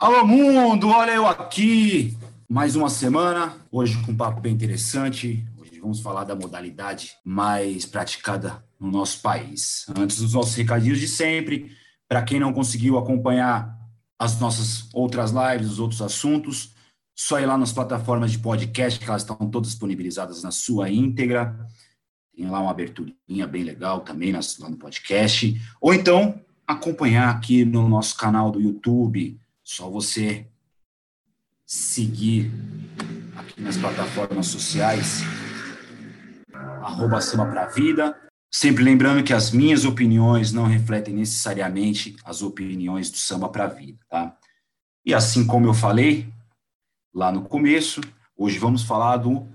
Alô, mundo! Olha eu aqui! Mais uma semana, hoje com um papo bem interessante. Hoje vamos falar da modalidade mais praticada no nosso país. Antes dos nossos recadinhos de sempre, para quem não conseguiu acompanhar as nossas outras lives, os outros assuntos, só ir lá nas plataformas de podcast, que elas estão todas disponibilizadas na sua íntegra. Tem lá uma aberturinha bem legal também lá no podcast. Ou então, acompanhar aqui no nosso canal do YouTube, só você seguir aqui nas plataformas sociais, arroba Samba Pra Vida. Sempre lembrando que as minhas opiniões não refletem necessariamente as opiniões do Samba Pra Vida, tá? E assim como eu falei lá no começo, hoje vamos falar do,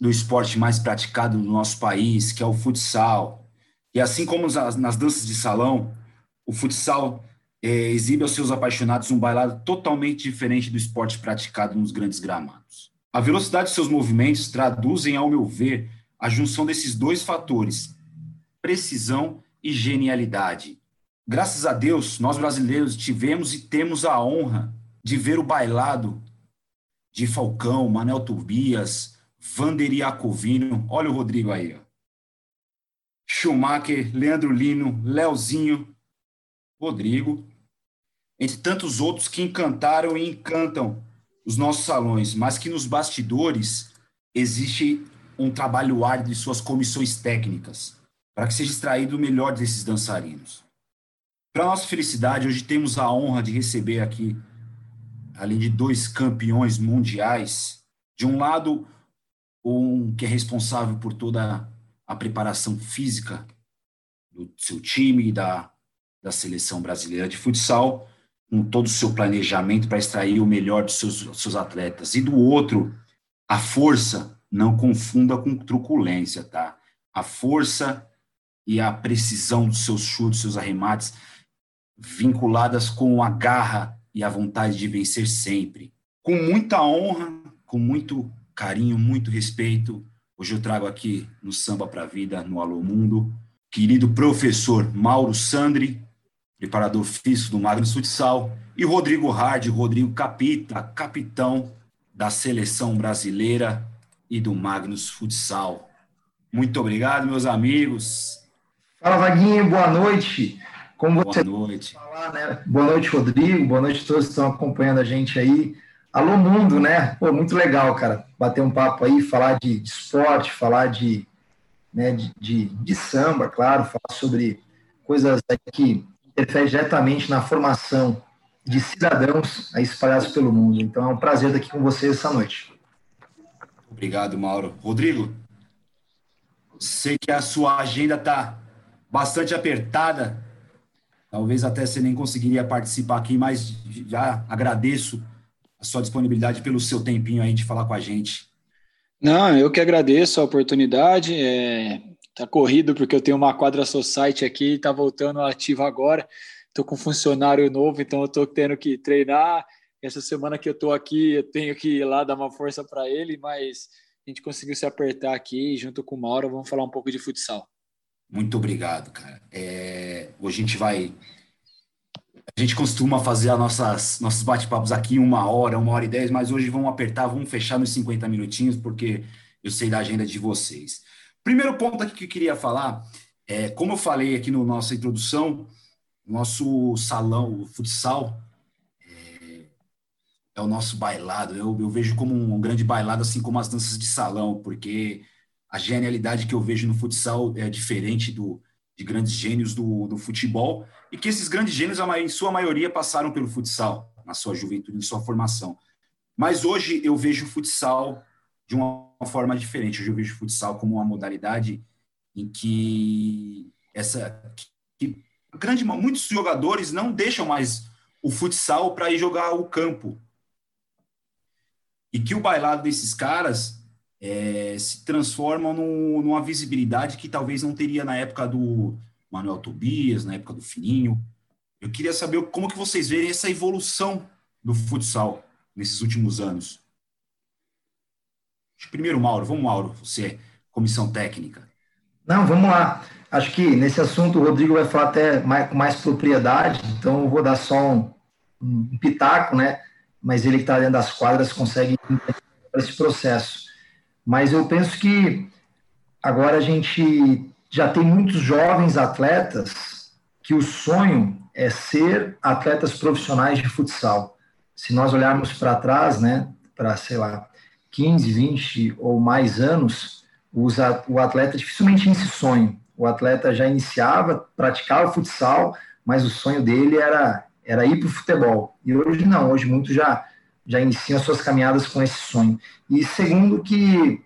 do esporte mais praticado no nosso país, que é o futsal. E assim como nas, nas danças de salão, o futsal é, exibe aos seus apaixonados um bailado totalmente diferente do esporte praticado nos grandes gramados. A velocidade de seus movimentos traduzem, ao meu ver, a junção desses dois fatores, precisão e genialidade. Graças a Deus, nós brasileiros tivemos e temos a honra de ver o bailado de Falcão, Manel Turbias, Vander Iacovino, olha o Rodrigo aí, ó. Schumacher, Leandro Lino, Leozinho, Rodrigo, entre tantos outros que encantaram e encantam os nossos salões, mas que nos bastidores existe um trabalho árduo de suas comissões técnicas para que seja extraído o melhor desses dançarinos. Para nossa felicidade, hoje temos a honra de receber aqui, além de dois campeões mundiais, de um lado, um que é responsável por toda a preparação física do seu time e da, da seleção brasileira de futsal, com todo o seu planejamento para extrair o melhor dos seus, seus atletas. E do outro, a força, não confunda com truculência, tá? A força e a precisão dos seus chutes, seus arremates, vinculadas com a garra e a vontade de vencer sempre. Com muita honra, com muito carinho, muito respeito, hoje eu trago aqui no Samba para a Vida, no Alô Mundo, querido professor Mauro Sandri, preparador físico do Magnus Futsal, e Rodrigo Hard, Rodrigo Capita, capitão da seleção brasileira e do Magnus Futsal. Muito obrigado, meus amigos. Fala, Vaguinho, boa noite. Como você boa noite. Falar, né? Boa noite, Rodrigo. Boa noite a todos que estão acompanhando a gente aí. Alô, mundo, né? Pô, muito legal, cara. Bater um papo aí, falar de, de esporte, falar de, né, de, de, de, samba, claro, falar sobre coisas que interfere diretamente na formação de cidadãos espalhados pelo mundo. Então é um prazer estar aqui com vocês essa noite. Obrigado, Mauro. Rodrigo, sei que a sua agenda está bastante apertada. Talvez até você nem conseguiria participar aqui, mas já agradeço a sua disponibilidade pelo seu tempinho aí de falar com a gente. Não, eu que agradeço a oportunidade. É, tá corrido porque eu tenho uma quadra society aqui, tá voltando ativa agora. Tô com um funcionário novo, então eu tô tendo que treinar. Essa semana que eu tô aqui, eu tenho que ir lá dar uma força para ele, mas a gente conseguiu se apertar aqui junto com o Mauro, vamos falar um pouco de futsal. Muito obrigado, cara. É, hoje a gente vai a gente costuma fazer as nossas, nossos bate-papos aqui uma hora, uma hora e dez, mas hoje vamos apertar, vamos fechar nos 50 minutinhos, porque eu sei da agenda de vocês. Primeiro ponto aqui que eu queria falar, é, como eu falei aqui na no nossa introdução, nosso salão, o futsal, é, é, o nosso bailado. Eu, eu vejo como um grande bailado, assim como as danças de salão, porque a genialidade que eu vejo no futsal é diferente do, de grandes gênios do, do futebol, e que esses grandes gênios, em sua maioria, passaram pelo futsal, na sua juventude, em sua formação. Mas hoje eu vejo o futsal de uma forma diferente. Hoje eu vejo o futsal como uma modalidade em que essa que grande muitos jogadores não deixam mais o futsal para ir jogar o campo. E que o bailado desses caras é, se transformam no, numa visibilidade que talvez não teria na época do Manuel Tobias, na época do Fininho. Eu queria saber como que vocês veem essa evolução do futsal nesses últimos anos. Primeiro, Mauro, vamos, Mauro, você, comissão técnica. Não, vamos lá. Acho que nesse assunto o Rodrigo vai falar até mais, com mais propriedade, então eu vou dar só um, um pitaco, né? Mas ele que está dentro das quadras consegue esse processo. Mas eu penso que agora a gente já tem muitos jovens atletas que o sonho é ser atletas profissionais de futsal. Se nós olharmos para trás, né, para, sei lá, 15, 20 ou mais anos, o atleta dificilmente tinha esse sonho. O atleta já iniciava, praticava futsal, mas o sonho dele era, era ir para o futebol. E hoje não, hoje muitos já, já iniciam suas caminhadas com esse sonho. E segundo que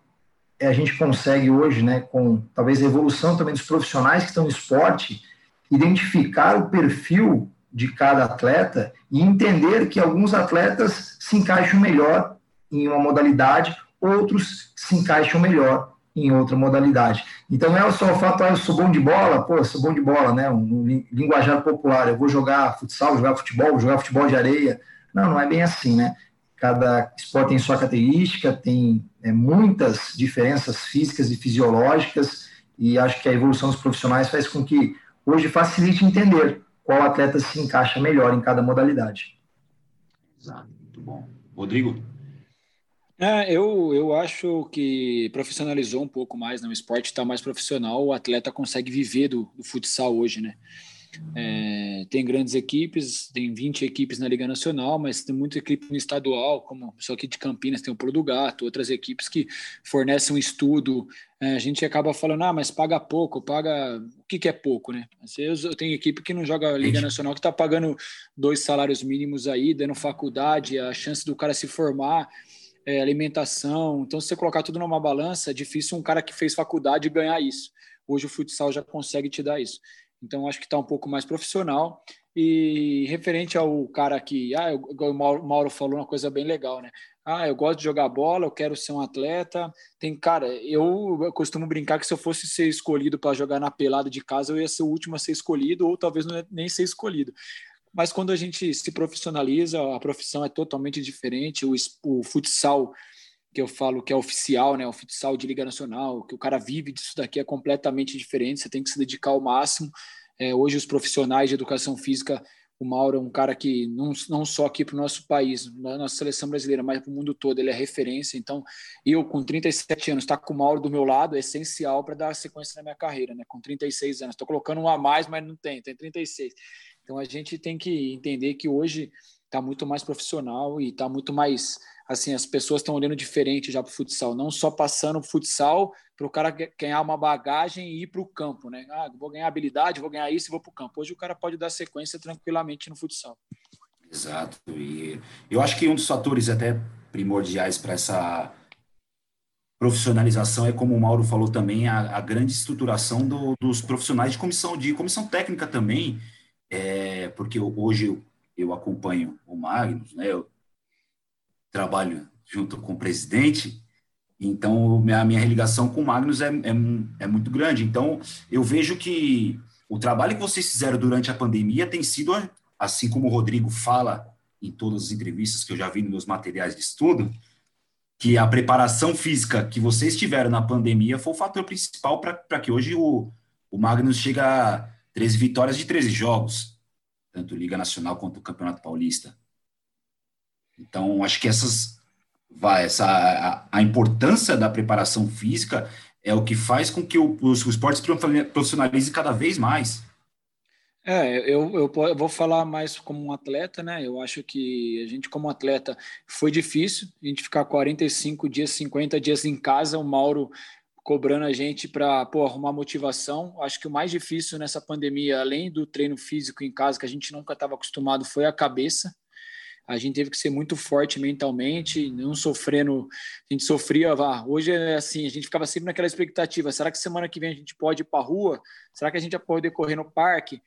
a gente consegue hoje, né, com talvez a evolução também dos profissionais que estão no esporte, identificar o perfil de cada atleta e entender que alguns atletas se encaixam melhor em uma modalidade, outros se encaixam melhor em outra modalidade. Então não é só o fato, ah, eu sou bom de bola, pô, sou bom de bola, né? Um, linguajar popular, eu vou jogar futsal, jogar futebol, jogar futebol de areia. Não, não é bem assim, né? Cada esporte tem sua característica, tem é, muitas diferenças físicas e fisiológicas, e acho que a evolução dos profissionais faz com que hoje facilite entender qual atleta se encaixa melhor em cada modalidade. Exato, muito bom. Rodrigo? É, eu, eu acho que profissionalizou um pouco mais, né? o esporte está mais profissional, o atleta consegue viver do, do futsal hoje, né? É, tem grandes equipes, tem 20 equipes na Liga Nacional, mas tem muita equipe no estadual, como só aqui de Campinas tem o Pulo do Gato, outras equipes que fornecem um estudo. É, a gente acaba falando, ah, mas paga pouco, paga. O que, que é pouco, né? Às vezes eu tenho equipe que não joga Liga Nacional que está pagando dois salários mínimos aí, dando faculdade, a chance do cara se formar é, alimentação. Então, se você colocar tudo numa balança, é difícil um cara que fez faculdade ganhar isso. Hoje o futsal já consegue te dar isso. Então, acho que está um pouco mais profissional. E referente ao cara que, ah, eu, o Mauro falou uma coisa bem legal, né? Ah, eu gosto de jogar bola, eu quero ser um atleta. Tem, cara, eu, costumo brincar que se eu fosse ser escolhido para jogar na pelada de casa, eu ia ser o último a ser escolhido, ou talvez não, nem ser escolhido. Mas quando a gente se profissionaliza, a profissão é totalmente diferente. O, o futsal, que eu falo que é oficial, né? O futsal de Liga Nacional, que o cara vive disso daqui é completamente diferente. Você tem que se dedicar ao máximo. É, hoje, os profissionais de educação física, o Mauro é um cara que não, não só aqui para o nosso país, na nossa seleção brasileira, mas para o mundo todo, ele é referência. Então, eu, com 37 anos, estar tá com o Mauro do meu lado é essencial para dar sequência na minha carreira, né? Com 36 anos. Estou colocando um a mais, mas não tem, tem 36. Então a gente tem que entender que hoje está muito mais profissional e está muito mais assim as pessoas estão olhando diferente já para o futsal, não só passando o futsal para o cara ganhar uma bagagem e ir para o campo, né? Ah, vou ganhar habilidade, vou ganhar isso e vou para o campo. Hoje o cara pode dar sequência tranquilamente no futsal. Exato. E eu acho que um dos fatores até primordiais para essa profissionalização é como o Mauro falou também a, a grande estruturação do, dos profissionais de comissão de comissão técnica também é, porque hoje eu, eu, acompanho o Magnus, né, eu trabalho junto com o presidente, então a minha ligação com o Magnus é, é, é muito grande. Então eu vejo que o trabalho que vocês fizeram durante a pandemia tem sido, assim como o Rodrigo fala em todas as entrevistas que eu já vi nos meus materiais de estudo, que a preparação física que vocês tiveram na pandemia foi o fator principal para que hoje o, o Magnus chega 13 vitórias de 13 jogos, tanto Liga Nacional quanto o Campeonato Paulista. Então, acho que essas vai essa a, a importância da preparação física é o que faz com que o, os, os esportes profissionalize cada vez mais. É, eu, eu, eu, vou falar mais como um atleta, né? Eu acho que a gente, como atleta, foi difícil a gente ficar 45 dias, 50 dias em casa. O Mauro cobrando a gente para arrumar motivação. Acho que o mais difícil nessa pandemia, além do treino físico em casa, que a gente nunca estava acostumado, foi a cabeça. A gente teve que ser muito forte mentalmente, não sofrendo. A gente sofria, vá. Hoje é assim, a gente ficava sempre naquela expectativa: será que semana que vem a gente pode ir para a rua? Será que a gente vai poder correr no parque?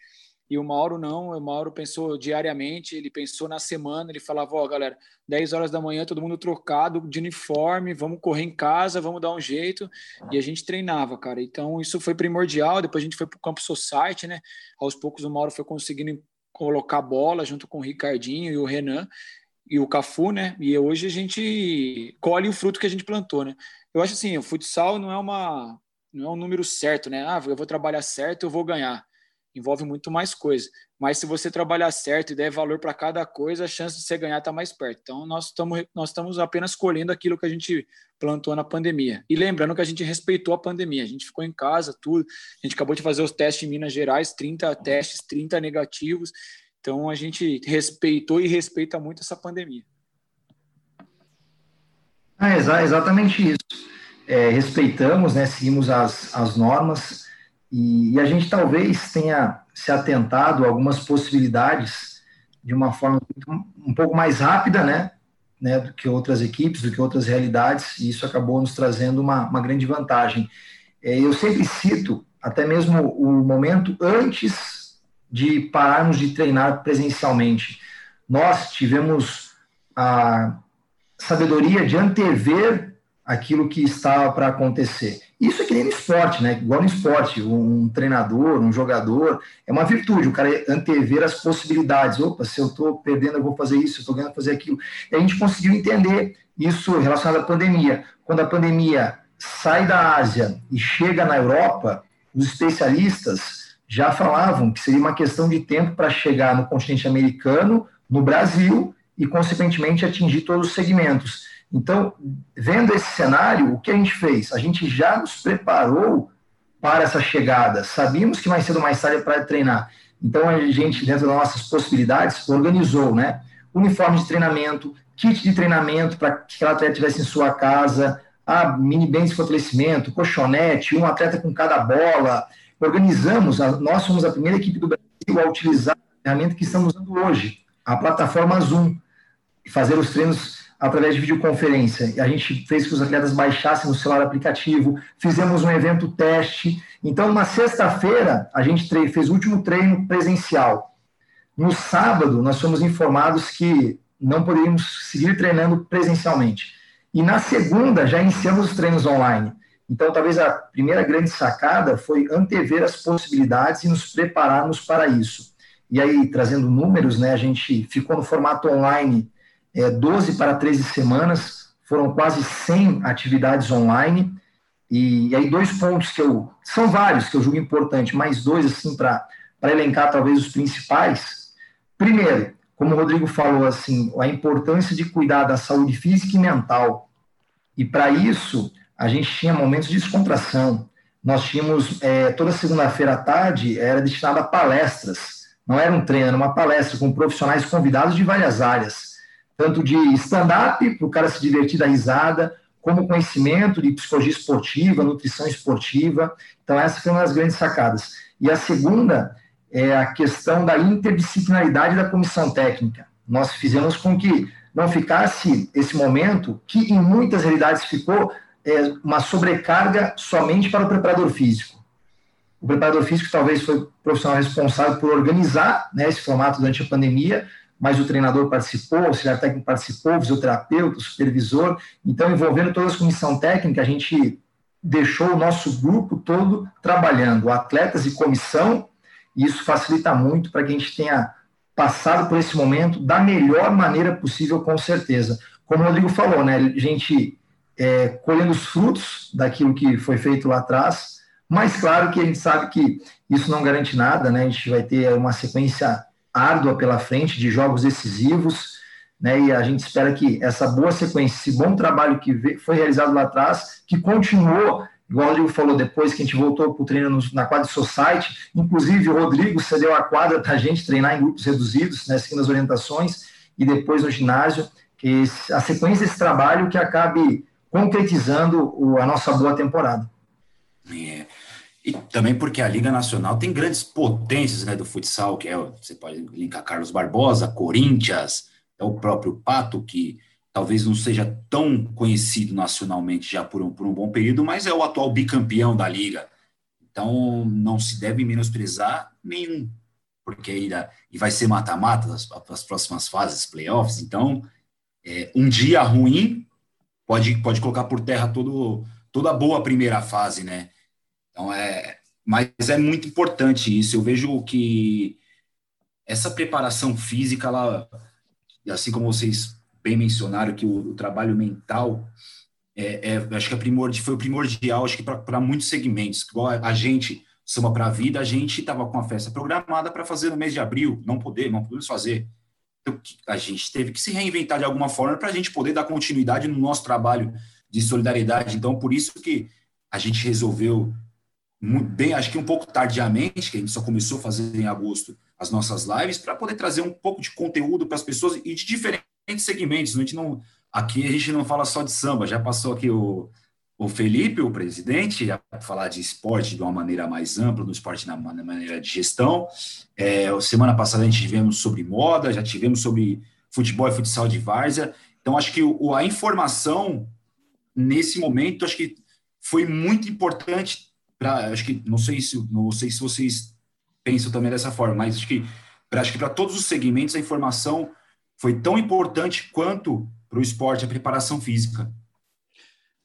E o Mauro não, o Mauro pensou diariamente, ele pensou na semana, ele falava, ó, oh, galera, 10 horas da manhã, todo mundo trocado de uniforme, vamos correr em casa, vamos dar um jeito. E a gente treinava, cara. Então isso foi primordial. Depois a gente foi para o Campo Society, né? Aos poucos o Mauro foi conseguindo colocar bola junto com o Ricardinho e o Renan e o Cafu, né? E hoje a gente colhe o fruto que a gente plantou, né? Eu acho assim, o futsal não é uma não é um número certo, né? Ah, eu vou trabalhar certo, eu vou ganhar envolve muito mais coisa. Mas se você trabalhar certo e der valor para cada coisa, a chance de você ganhar está mais perto. Então, nós estamos, nós estamos apenas colhendo aquilo que a gente plantou na pandemia. E lembrando que a gente respeitou a pandemia, a gente ficou em casa, tudo. A gente acabou de fazer os testes em Minas Gerais, 30 testes, 30 negativos. Então, a gente respeitou e respeita muito essa pandemia. É, exatamente isso. É, respeitamos, né, seguimos as, as normas e, e, a gente talvez tenha se atentado a algumas possibilidades de uma forma um pouco mais rápida, né, né, do que outras equipes, do que outras realidades, e isso acabou nos trazendo uma, uma grande vantagem. É, eu sempre cito até mesmo o momento antes de pararmos de treinar presencialmente. Nós tivemos a sabedoria de antever aquilo que estava para acontecer. Isso é que nem no esporte, né? Igual no esporte, um treinador, um jogador, é uma virtude, o cara antever as possibilidades. Opa, se eu estou perdendo, eu vou fazer isso, eu estou ganhando, fazer aquilo. E a gente conseguiu entender isso relacionado à pandemia. Quando a pandemia sai da Ásia e chega na Europa, os especialistas já falavam que seria uma questão de tempo para chegar no continente americano, no Brasil e, consequentemente, atingir todos os segmentos. Então, vendo esse cenário, o que a gente fez? A gente já nos preparou para essa chegada. Sabíamos que mais cedo ou mais tarde é para treinar. Então, a gente, dentro das nossas possibilidades, organizou, né? Uniforme de treinamento, kit de treinamento para que aquele atleta tivesse em sua casa, a mini bem de fortalecimento, colchonete, um atleta com cada bola. Organizamos, nós somos a primeira equipe do Brasil a utilizar a ferramenta que estamos usando hoje, a plataforma Zoom, e fazer os treinos através de videoconferência. A gente fez que os atletas baixassem no celular aplicativo, fizemos um evento teste. Então, na sexta-feira, a gente fez o último treino presencial. No sábado, nós fomos informados que não poderíamos seguir treinando presencialmente. E na segunda, já iniciamos os treinos online. Então, talvez a primeira grande sacada foi antever as possibilidades e nos prepararmos para isso. E aí, trazendo números, né, a gente ficou no formato online é, 12 para 13 semanas, foram quase 100 atividades online, e, e aí dois pontos que eu, são vários que eu julgo importante, mais dois assim para elencar talvez os principais. Primeiro, como o Rodrigo falou, assim, a importância de cuidar da saúde física e mental. E para isso, a gente tinha momentos de descontração. Nós tínhamos, é, toda segunda-feira à tarde, era destinada a palestras. Não era um treino, era uma palestra com profissionais convidados de várias áreas tanto de stand-up, para o cara se divertir da risada, como conhecimento de psicologia esportiva, nutrição esportiva. Então, essa foi uma das grandes sacadas. E a segunda é a questão da interdisciplinaridade da comissão técnica. Nós fizemos com que não ficasse esse momento, que em muitas realidades ficou é, uma sobrecarga somente para o preparador físico. O preparador físico talvez foi o profissional responsável por organizar né, esse formato durante a pandemia, mas o treinador participou, o auxiliar técnico participou, o fisioterapeuta, o supervisor. Então, envolvendo toda a comissão técnica, a gente deixou o nosso grupo todo trabalhando, atletas e comissão, e isso facilita muito para que a gente tenha passado por esse momento da melhor maneira possível, com certeza. Como o Rodrigo falou, né, a gente é, colhendo os frutos daquilo que foi feito lá atrás, mas claro que a gente sabe que isso não garante nada, né, a gente vai ter uma sequência árdua pela frente de jogos decisivos, né? E a gente espera que essa boa sequência, esse bom trabalho que foi realizado lá atrás, que continuou, igual o Rodrigo falou depois que a gente voltou para o treino na quadra Society, inclusive o Rodrigo cedeu a quadra para a gente treinar em grupos reduzidos, né, seguindo as orientações, e depois no ginásio, que a sequência desse trabalho que acabe concretizando a nossa boa temporada. É. E também porque a Liga Nacional tem grandes potências né, do futsal, que é, você pode linkar Carlos Barbosa, Corinthians, é o próprio Pato, que talvez não seja tão conhecido nacionalmente já por um, por um bom período, mas é o atual bicampeão da Liga. Então, não se deve menosprezar nenhum, porque ainda, e vai ser mata-mata as, as, próximas fases, playoffs. Então, é, um dia ruim pode, pode colocar por terra todo, toda a boa primeira fase, né? Então é, mas é muito importante isso. Eu vejo que essa preparação física, ela, assim como vocês bem mencionaram, que o, o trabalho mental é, é, acho que é primordial, foi primordial, acho que para muitos segmentos. Igual a, a gente Samba para a Vida, a gente estava com a festa programada para fazer no mês de abril, não poder, não podemos fazer. Então, a gente teve que se reinventar de alguma forma para a gente poder dar continuidade no nosso trabalho de solidariedade. Então, por isso que a gente resolveu, bem, acho que um pouco tardiamente, que a gente só começou a fazer em agosto as nossas lives, para poder trazer um pouco de conteúdo para as pessoas e de diferentes segmentos. A gente não, aqui a gente não fala só de samba, já passou aqui o, o Felipe, o presidente, já falar de esporte de uma maneira mais ampla, do esporte na, na maneira de gestão. É, semana passada a gente tivemos sobre moda, já tivemos sobre futebol e futsal de várzea. Então, acho que o, a informação, nesse momento, acho que foi muito importante acho que, não sei se, não sei se vocês pensam também dessa forma, mas acho que, pra, acho que para todos os segmentos a informação foi tão importante quanto para o esporte, a preparação física.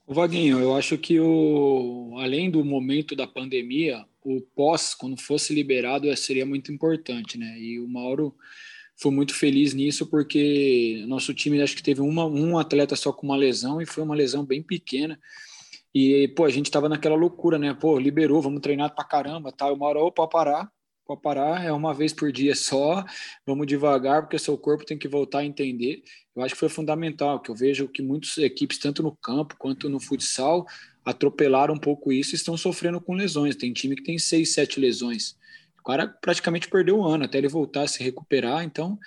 O Vaguinho, eu acho que o, além do momento da pandemia, o pós, quando fosse liberado, seria muito importante, né? E o Mauro foi muito feliz nisso porque nosso time acho que teve uma, um atleta só com uma lesão e foi uma lesão bem pequena. E, pô, a gente tava naquela loucura, né? Pô, liberou, vamos treinar pra caramba, tal. Tá? Uma hora, opa, parar, pode parar, é uma vez por dia só, vamos devagar, porque seu corpo tem que voltar a entender. Eu acho que foi fundamental, que eu vejo que muitas equipes, tanto no campo quanto no futsal, atropelaram um pouco isso e estão sofrendo com lesões. Tem time que tem seis, sete lesões. O cara praticamente perdeu o ano até ele voltar a se recuperar, então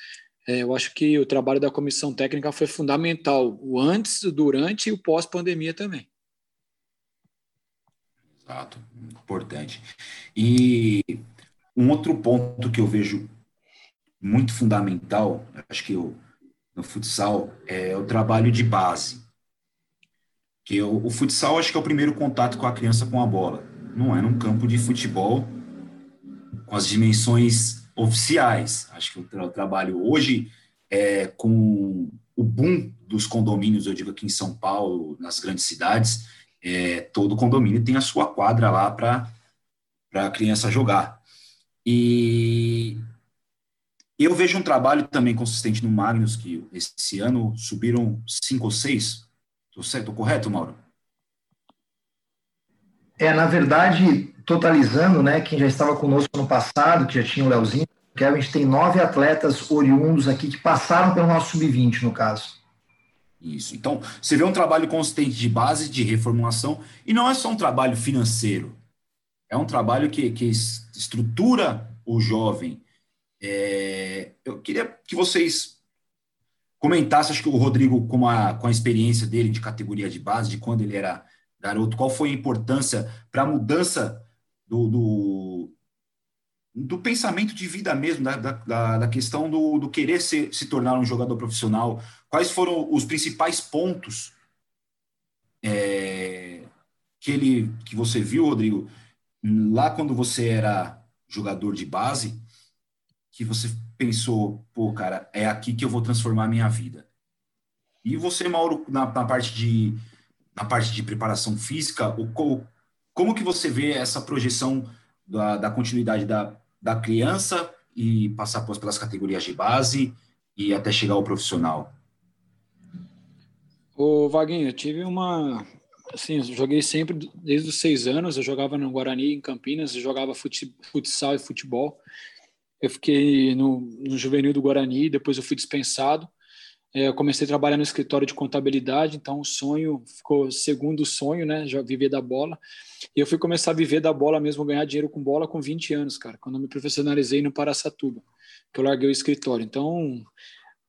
é, eu acho que o trabalho da comissão técnica foi fundamental, o antes, o durante e o pós-pandemia também. Exato, importante. E um outro ponto que eu vejo muito fundamental, acho que eu, no futsal, é o trabalho de base. Que eu, o futsal acho que é o primeiro contato com a criança com a bola. Não é num campo de futebol com as dimensões oficiais. Acho que o, tra trabalho hoje é com o boom dos condomínios, eu digo aqui em São Paulo, nas grandes cidades, é, todo condomínio tem a sua quadra lá para a criança jogar. E eu vejo um trabalho também consistente no Magnus, que esse ano subiram cinco ou seis. Estou correto, Mauro? É, na verdade, totalizando, né, quem já estava conosco no passado, que já tinha o Leozinho, que a gente tem nove atletas oriundos aqui que passaram pelo nosso sub-20, no caso. Isso. Então, você vê um trabalho consistente de base, de reformulação, e não é só um trabalho financeiro. É um trabalho que, que estrutura o jovem. É, eu queria que vocês comentassem, acho que o Rodrigo, com a, com a experiência dele de categoria de base, de quando ele era garoto, qual foi a importância para a mudança do, do, do, pensamento de vida mesmo, da, da, da questão do, do querer ser, se tornar um jogador profissional? Quais foram os principais pontos é, que ele que você viu, Rodrigo, lá quando você era jogador de base, que você pensou, pô, cara, é aqui que eu vou transformar a minha vida. E você, Mauro, na, na parte de na parte de preparação física, o, como que você vê essa projeção da, da continuidade da, da criança e passar pelas categorias de base e até chegar ao profissional? Ô, Vaguinho, eu tive uma, assim, joguei sempre desde os seis anos. Eu jogava no Guarani, em Campinas, eu jogava futsal e futebol. Eu fiquei no, no juvenil do Guarani, depois eu fui dispensado. É, eu comecei a trabalhar no escritório de contabilidade, então o sonho ficou segundo sonho, né? Já viver da bola. E eu fui começar a viver da bola mesmo, ganhar dinheiro com bola com 20 anos, cara, quando eu me profissionalizei no Paraçatuba, que eu larguei o escritório. Então,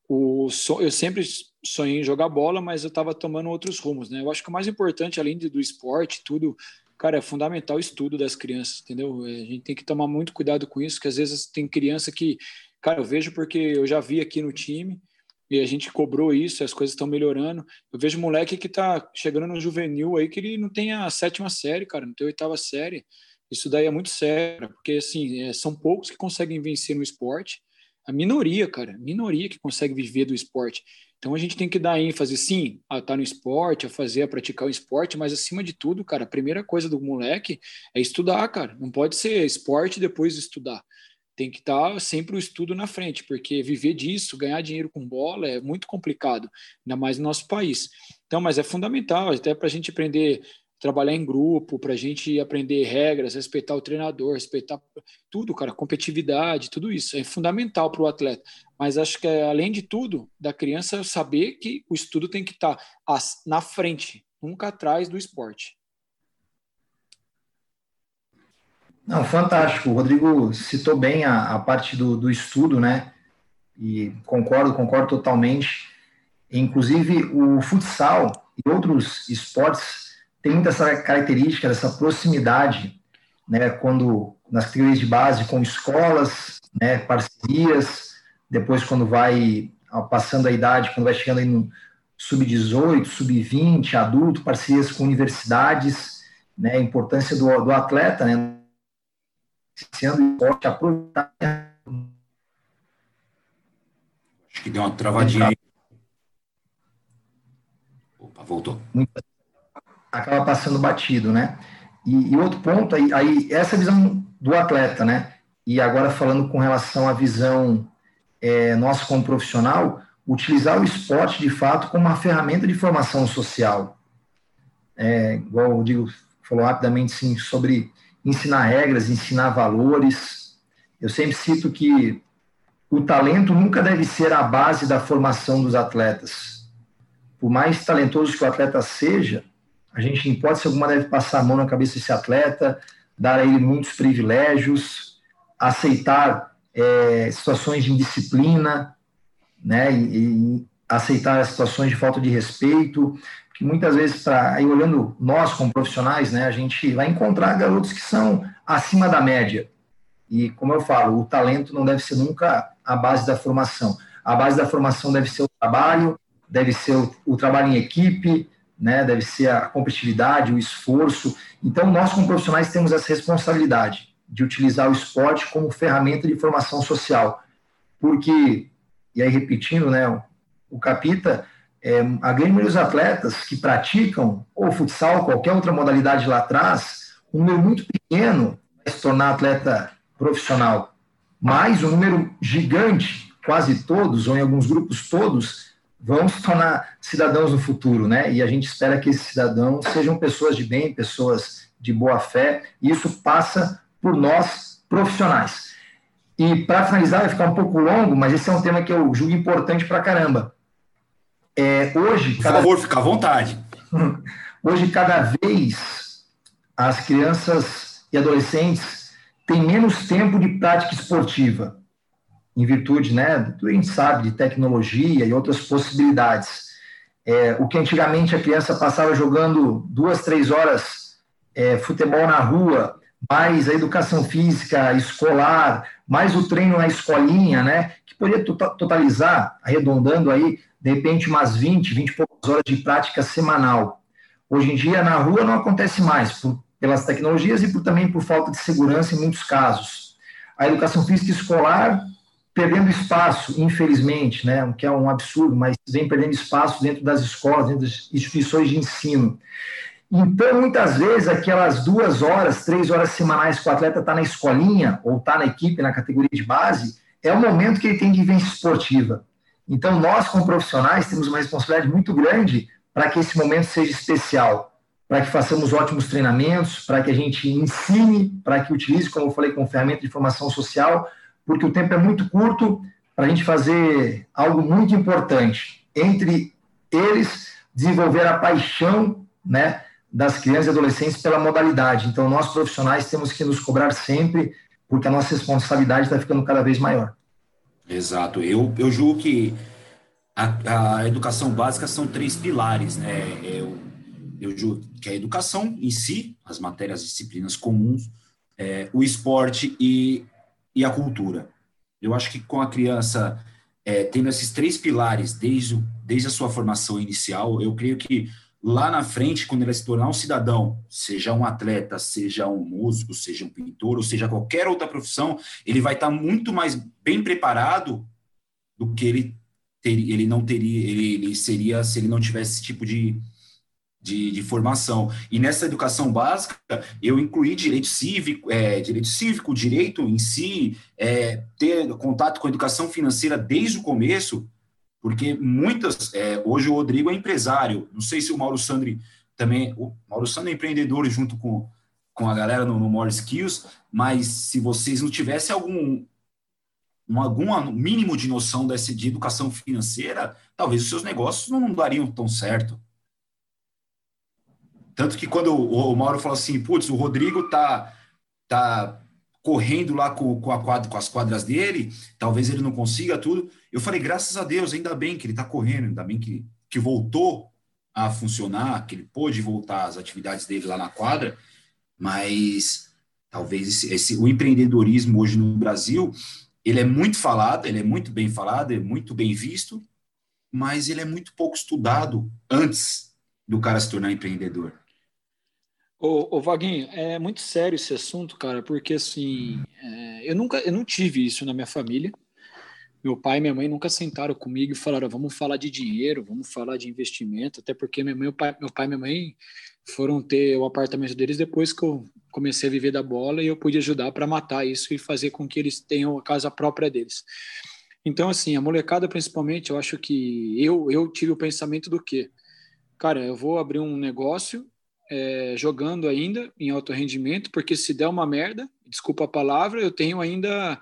o, eu sempre sonhei em jogar bola, mas eu estava tomando outros rumos, né? Eu acho que o mais importante, além do esporte, tudo, cara, é fundamental o estudo das crianças, entendeu? É, a gente tem que tomar muito cuidado com isso, que às vezes tem criança que, cara, eu vejo porque eu já vi aqui no time e a gente cobrou isso, as coisas estão melhorando. Eu vejo moleque que está chegando no juvenil aí que ele não tem a sétima série, cara, não tem a oitava série. Isso daí é muito sério, porque assim, é, são poucos que conseguem vencer no esporte a minoria, cara, minoria que consegue viver do esporte. Então a gente tem que dar ênfase, sim, a estar tá no esporte, a fazer, a praticar o esporte, mas acima de tudo, cara, a primeira coisa do moleque é estudar, cara. Não pode ser esporte depois estudar. Tem que estar tá sempre o estudo na frente, porque viver disso, ganhar dinheiro com bola é muito complicado, ainda mais no nosso país. Então, mas é fundamental, até para a gente aprender trabalhar em grupo, para a gente aprender regras, respeitar o treinador, respeitar tudo, cara, competitividade, tudo isso é fundamental para o atleta. Mas acho que além de tudo, da criança saber que o estudo tem que estar tá na frente, nunca atrás do esporte. Não, fantástico. O Rodrigo citou bem a, a parte do, do estudo, né? E concordo, concordo totalmente. Inclusive, o futsal e outros esportes tem muita essa característica dessa proximidade, né, quando nas categorias de base com escolas, né, parcerias, depois quando vai passando a idade, quando vai chegando aí no sub-18, sub-20, adulto, parcerias com universidades, né, a importância do, do atleta, né, sendo esporte, aproveitar. Acho que deu uma travadinha aí. Opa, voltou. Acaba passando batido, né? E, e outro ponto, aí, aí, essa visão do atleta, né? E agora falando com relação à visão é, nossa como profissional, utilizar o esporte de fato como uma ferramenta de formação social. É, igual o Diego falou rapidamente sim, sobre ensinar regras, ensinar valores. Eu sempre cito que o talento nunca deve ser a base da formação dos atletas. Por mais talentoso que o atleta seja, a gente, em hipótese alguma, deve passar a mão na cabeça desse atleta, dar a ele muitos privilégios, aceitar é, situações de indisciplina, né, e, e, aceitar as situações de falta de respeito, que muitas vezes, pra, aí olhando nós como profissionais, né, a gente vai encontrar garotos que são acima da média. E, como eu falo, o talento não deve ser nunca a base da formação. A base da formação deve ser o trabalho, deve ser o, o trabalho em equipe, né? Deve ser a competitividade, o esforço. Então, nós como profissionais temos essa responsabilidade de utilizar o esporte como ferramenta de formação social, porque e aí repetindo, né? O capita, é, a grande maioria dos atletas que praticam ou futsal, qualquer outra modalidade lá atrás, um número muito pequeno vai se tornar atleta profissional, mas um número gigante, quase todos ou em alguns grupos todos vão se tornar cidadãos no futuro, né? E a gente espera que esses cidadãos sejam pessoas de bem, pessoas de boa fé, e isso passa por nós profissionais. E para finalizar, vai ficar um pouco longo, mas esse é um tema que eu julgo importante para caramba. É, hoje, por cada... favor, fica à vontade. Hoje, cada vez as crianças e adolescentes têm menos tempo de prática esportiva em virtude, né, a gente sabe, de tecnologia e outras possibilidades. É, o que antigamente a criança passava jogando duas, três horas é, futebol na rua, mais a educação física escolar, mais o treino na escolinha, né, que poderia totalizar, arredondando aí, de repente, umas 20, 20 e poucas horas de prática semanal. Hoje em dia, na rua não acontece mais, por, pelas tecnologias e por, também por falta de segurança em muitos casos. A educação física escolar perdendo espaço, infelizmente, né, o que é um absurdo, mas vem perdendo espaço dentro das escolas, dentro das instituições de ensino. Então, muitas vezes, aquelas duas horas, três horas semanais que o atleta está na escolinha ou está na equipe, na categoria de base, é o momento que ele tem de vivência esportiva. Então, nós, como profissionais, temos uma responsabilidade muito grande para que esse momento seja especial, para que façamos ótimos treinamentos, para que a gente ensine, para que utilize, como eu falei, como ferramenta de formação social, porque o tempo é muito curto para a gente fazer algo muito importante. Entre eles, desenvolver a paixão né, das crianças e adolescentes pela modalidade. Então, nós profissionais temos que nos cobrar sempre, porque a nossa responsabilidade está ficando cada vez maior. Exato. Eu, eu julgo que a, a educação básica são três pilares, né? Eu, eu julgo que a educação em si, as matérias, disciplinas comuns, é, o esporte e e a cultura. Eu acho que com a criança é, tendo esses três pilares desde, desde a sua formação inicial, eu creio que lá na frente, quando ele se tornar um cidadão, seja um atleta, seja um músico, seja um pintor, ou seja qualquer outra profissão, ele vai estar muito mais bem preparado do que ele ele não teria, ele, ele seria se ele não tivesse esse tipo de, de, de, formação. E nessa educação básica, eu incluí direito cívico, é, direito cívico, direito em si, é, ter contato com a educação financeira desde o começo, porque muitas. É, hoje o Rodrigo é empresário, não sei se o Mauro Sandri também, o Mauro Sano é empreendedor junto com, com a galera no, no More Skills, mas se vocês não tivessem algum, um, algum mínimo de noção dessa, de educação financeira, talvez os seus negócios não dariam tão certo. Tanto que quando o, o Mauro falou assim, putz, o Rodrigo tá, tá correndo lá com, com, a quadra, com as quadras dele, talvez ele não consiga tudo. Eu falei, graças a Deus, ainda bem que ele está correndo, ainda bem que, que voltou a funcionar, que ele pôde voltar às atividades dele lá na quadra, mas talvez esse, esse, o empreendedorismo hoje no Brasil, ele é muito falado, ele é muito bem falado, é muito bem visto, mas ele é muito pouco estudado antes do cara se tornar empreendedor. Ô, ô Vaguinho, é muito sério esse assunto, cara, porque assim, é, eu nunca, eu não tive isso na minha família, meu pai e minha mãe nunca sentaram comigo e falaram, vamos falar de dinheiro, vamos falar de investimento, até porque minha mãe, meu, pai, meu pai e minha mãe foram ter o apartamento deles depois que eu comecei a viver da bola e eu pude ajudar para matar isso e fazer com que eles tenham a casa própria deles. Então, assim, a molecada principalmente, eu acho que eu, eu tive o pensamento do quê? Cara, eu vou abrir um negócio é, jogando ainda em alto rendimento, porque se der uma merda, desculpa a palavra, eu tenho ainda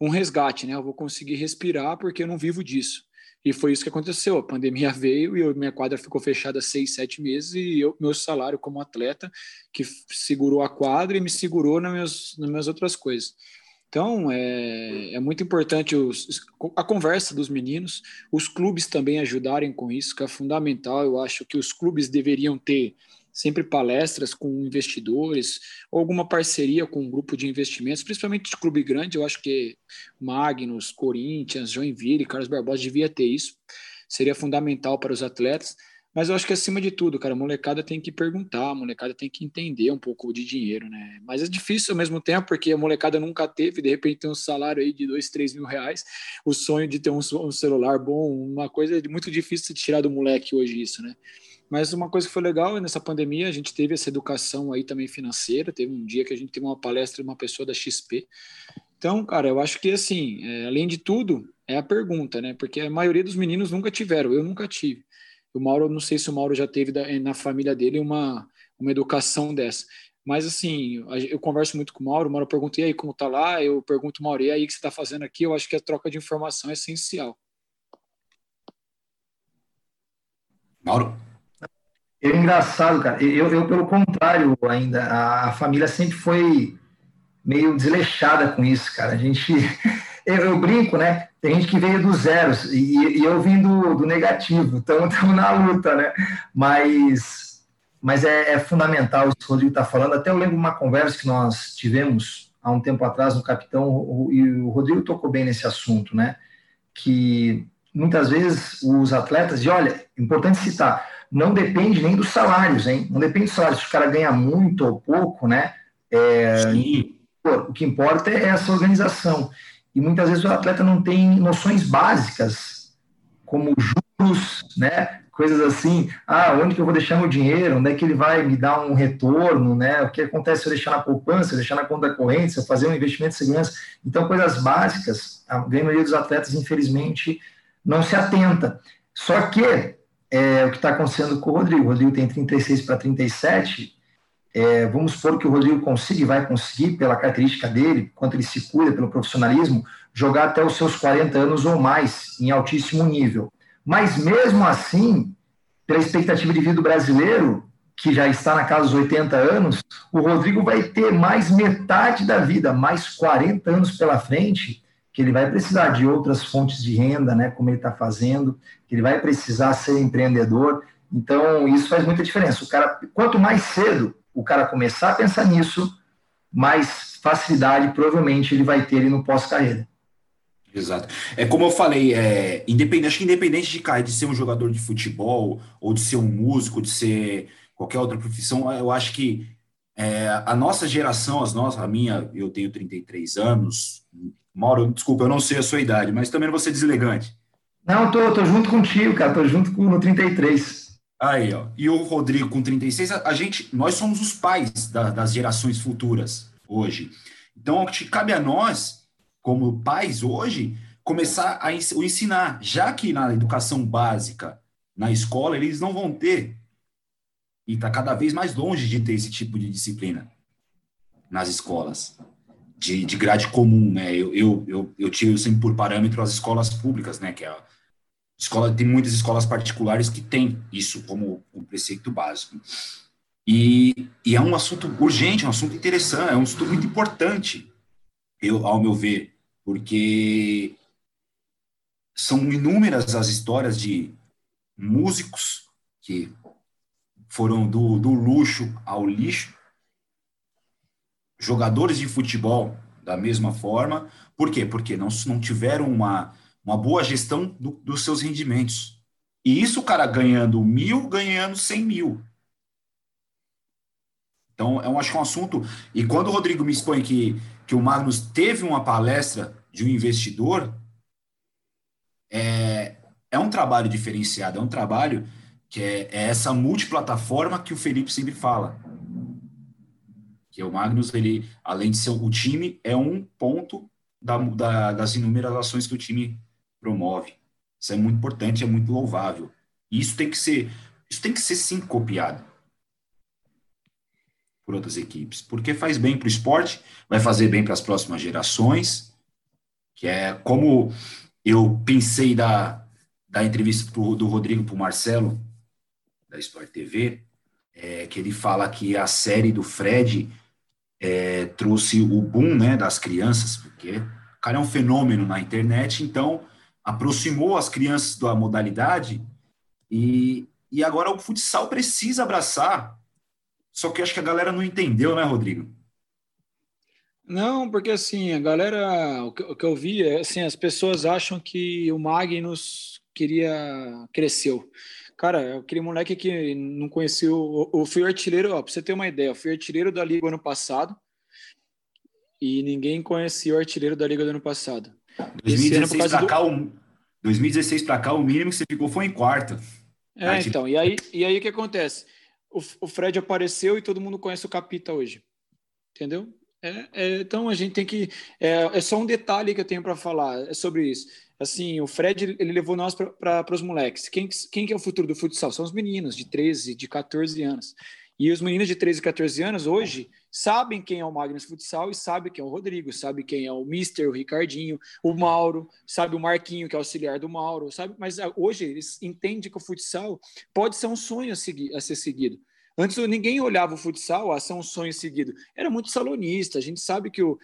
um resgate, né? Eu vou conseguir respirar porque eu não vivo disso. E foi isso que aconteceu. A pandemia veio e eu, minha quadra ficou fechada seis, sete meses e eu, meu salário como atleta que segurou a quadra e me segurou nas minhas, nas minhas outras coisas. Então, é, é muito importante os, a conversa dos meninos, os clubes também ajudarem com isso, que é fundamental. Eu acho que os clubes deveriam ter sempre palestras com investidores, ou alguma parceria com um grupo de investimentos, principalmente de clube grande, eu acho que Magnus, Corinthians, Joinville, Carlos Barbosa devia ter isso, seria fundamental para os atletas, mas eu acho que acima de tudo, cara, a molecada tem que perguntar, a molecada tem que entender um pouco de dinheiro, né? Mas é difícil ao mesmo tempo, porque a molecada nunca teve, de repente tem um salário aí de dois, três mil reais, o sonho de ter um, um celular bom, uma coisa muito difícil de tirar do moleque hoje isso, né? Mas uma coisa que foi legal nessa pandemia, a gente teve essa educação aí também financeira. Teve um dia que a gente teve uma palestra de uma pessoa da XP. Então, cara, eu acho que assim, é, além de tudo, é a pergunta, né? Porque a maioria dos meninos nunca tiveram, eu nunca tive. O Mauro, não sei se o Mauro já teve da, na família dele uma, uma educação dessa. Mas assim, eu converso muito com o Mauro, o Mauro pergunta, e aí, como tá lá? Eu pergunto, Mauro, e aí, o que você está fazendo aqui? Eu acho que a troca de informação é essencial. Mauro? É engraçado, cara. Eu, eu, pelo contrário, ainda, a, família sempre foi meio desleixada com isso, cara. A gente, eu, eu brinco, né? Tem gente que veio dos zeros e, e eu vim do, do negativo, então estamos na luta, né? Mas, mas é, é fundamental isso que o Rodrigo está falando. Até eu lembro uma conversa que nós tivemos há um tempo atrás no Capitão, e o Rodrigo tocou bem nesse assunto, né? Que muitas vezes os atletas, e olha, importante citar, não depende nem dos salários, hein? Não depende dos salários, se o cara ganha muito ou pouco, né? É, pô, o que importa é essa organização. E muitas vezes o atleta não tem noções básicas, como juros, né? Coisas assim, ah, onde que eu vou deixar meu dinheiro, onde é que ele vai me dar um retorno, né? O que acontece se eu deixar na poupança, se eu deixar na conta corrente, se eu fazer um investimento de segurança. Então, coisas básicas, a grande maioria dos atletas, infelizmente, não se atenta. Só que é o que está acontecendo com o Rodrigo. O Rodrigo tem 36 para 37. É, vamos supor que o Rodrigo consiga e vai conseguir, pela característica dele, quanto ele se cuida, pelo profissionalismo, jogar até os seus 40 anos ou mais, em altíssimo nível. Mas mesmo assim, pela expectativa de vida do brasileiro, que já está na casa dos 80 anos, o Rodrigo vai ter mais metade da vida, mais 40 anos pela frente, que ele vai precisar de outras fontes de renda, né, como ele está fazendo, que ele vai precisar ser empreendedor. Então, isso faz muita diferença. O cara, quanto mais cedo o cara começar a pensar nisso, mais facilidade provavelmente ele vai ter ele no pós-carreira. Exato. É como eu falei, é, independente, acho que independente de cair, de ser um jogador de futebol, ou de ser um músico, de ser qualquer outra profissão, eu acho que é, a nossa geração, as nossas, a minha, eu tenho 33 anos, Mauro, desculpa, eu não sei a sua idade, mas também não vou ser deselegante. Não, tô, tô junto contigo, cara, tô junto com no 33. Aí, ó. E o Rodrigo com 36, a, a gente, nós somos os pais da, das gerações futuras hoje. Então, cabe a nós, como pais hoje, começar a o ensinar, já que na educação básica, na escola, eles não vão ter e está cada vez mais longe de ter esse tipo de disciplina nas escolas, de, de grade comum, né? Eu, eu, eu, eu tiro sempre por parâmetro as escolas públicas, né? Que é a escola, tem muitas escolas particulares que têm isso como um preceito básico. E, e é um assunto urgente, um assunto interessante, é um assunto muito importante, eu, ao meu ver, porque são inúmeras as histórias de músicos que foram do, do luxo ao lixo, jogadores de futebol da mesma forma. Por quê? Porque não, não tiveram uma, uma boa gestão do, dos seus rendimentos. E isso o cara ganhando mil, ganhando cem mil. Então, eu acho que é um assunto. E quando o Rodrigo me expõe que, que o Magnus teve uma palestra de um investidor, é, é um trabalho diferenciado, é um trabalho que é, é essa multiplataforma que o Felipe sempre fala. Que o Magnus, ele, além de ser o time, é um ponto da, da, das inúmeras ações que o time promove. Isso é muito importante, é muito louvável. E isso tem que ser, isso tem que ser sim copiado por outras equipes, porque faz bem para o esporte, vai fazer bem para as próximas gerações, que é como eu pensei da, da entrevista do Rodrigo para o Marcelo, da Sport TV, é, que ele fala que a série do Fred é, trouxe o boom né, das crianças, porque o cara é um fenômeno na internet, então aproximou as crianças da modalidade e, e agora o futsal precisa abraçar. Só que acho que a galera não entendeu, né, Rodrigo? Não, porque assim, a galera, o que, o que eu vi é assim, as pessoas acham que o Magnus queria, cresceu. Cara, aquele moleque que não conheceu, eu fui artilheiro, ó, pra você ter uma ideia, eu fui artilheiro da Liga ano passado e ninguém conhecia o artilheiro da Liga do ano passado. 2016 para do... cá, o... 2016 para cá, o mínimo que você ficou foi em quarto. É, então, e aí, e aí o que acontece? O, o Fred apareceu e todo mundo conhece o Capita hoje. Entendeu? É, é, então a gente tem que. É, é só um detalhe que eu tenho para falar é sobre isso. Assim, o Fred ele levou nós para os moleques. Quem, quem que é o futuro do futsal? São os meninos de 13, de 14 anos. E os meninos de 13 e 14 anos hoje sabem quem é o Magnus Futsal e sabem quem é o Rodrigo, sabe quem é o Mister, o Ricardinho, o Mauro, sabe o Marquinho, que é auxiliar do Mauro, sabe? Mas ah, hoje eles entendem que o futsal pode ser um sonho a, seguir, a ser seguido. Antes ninguém olhava o futsal a ser um sonho seguido. Era muito salonista. A gente sabe que o,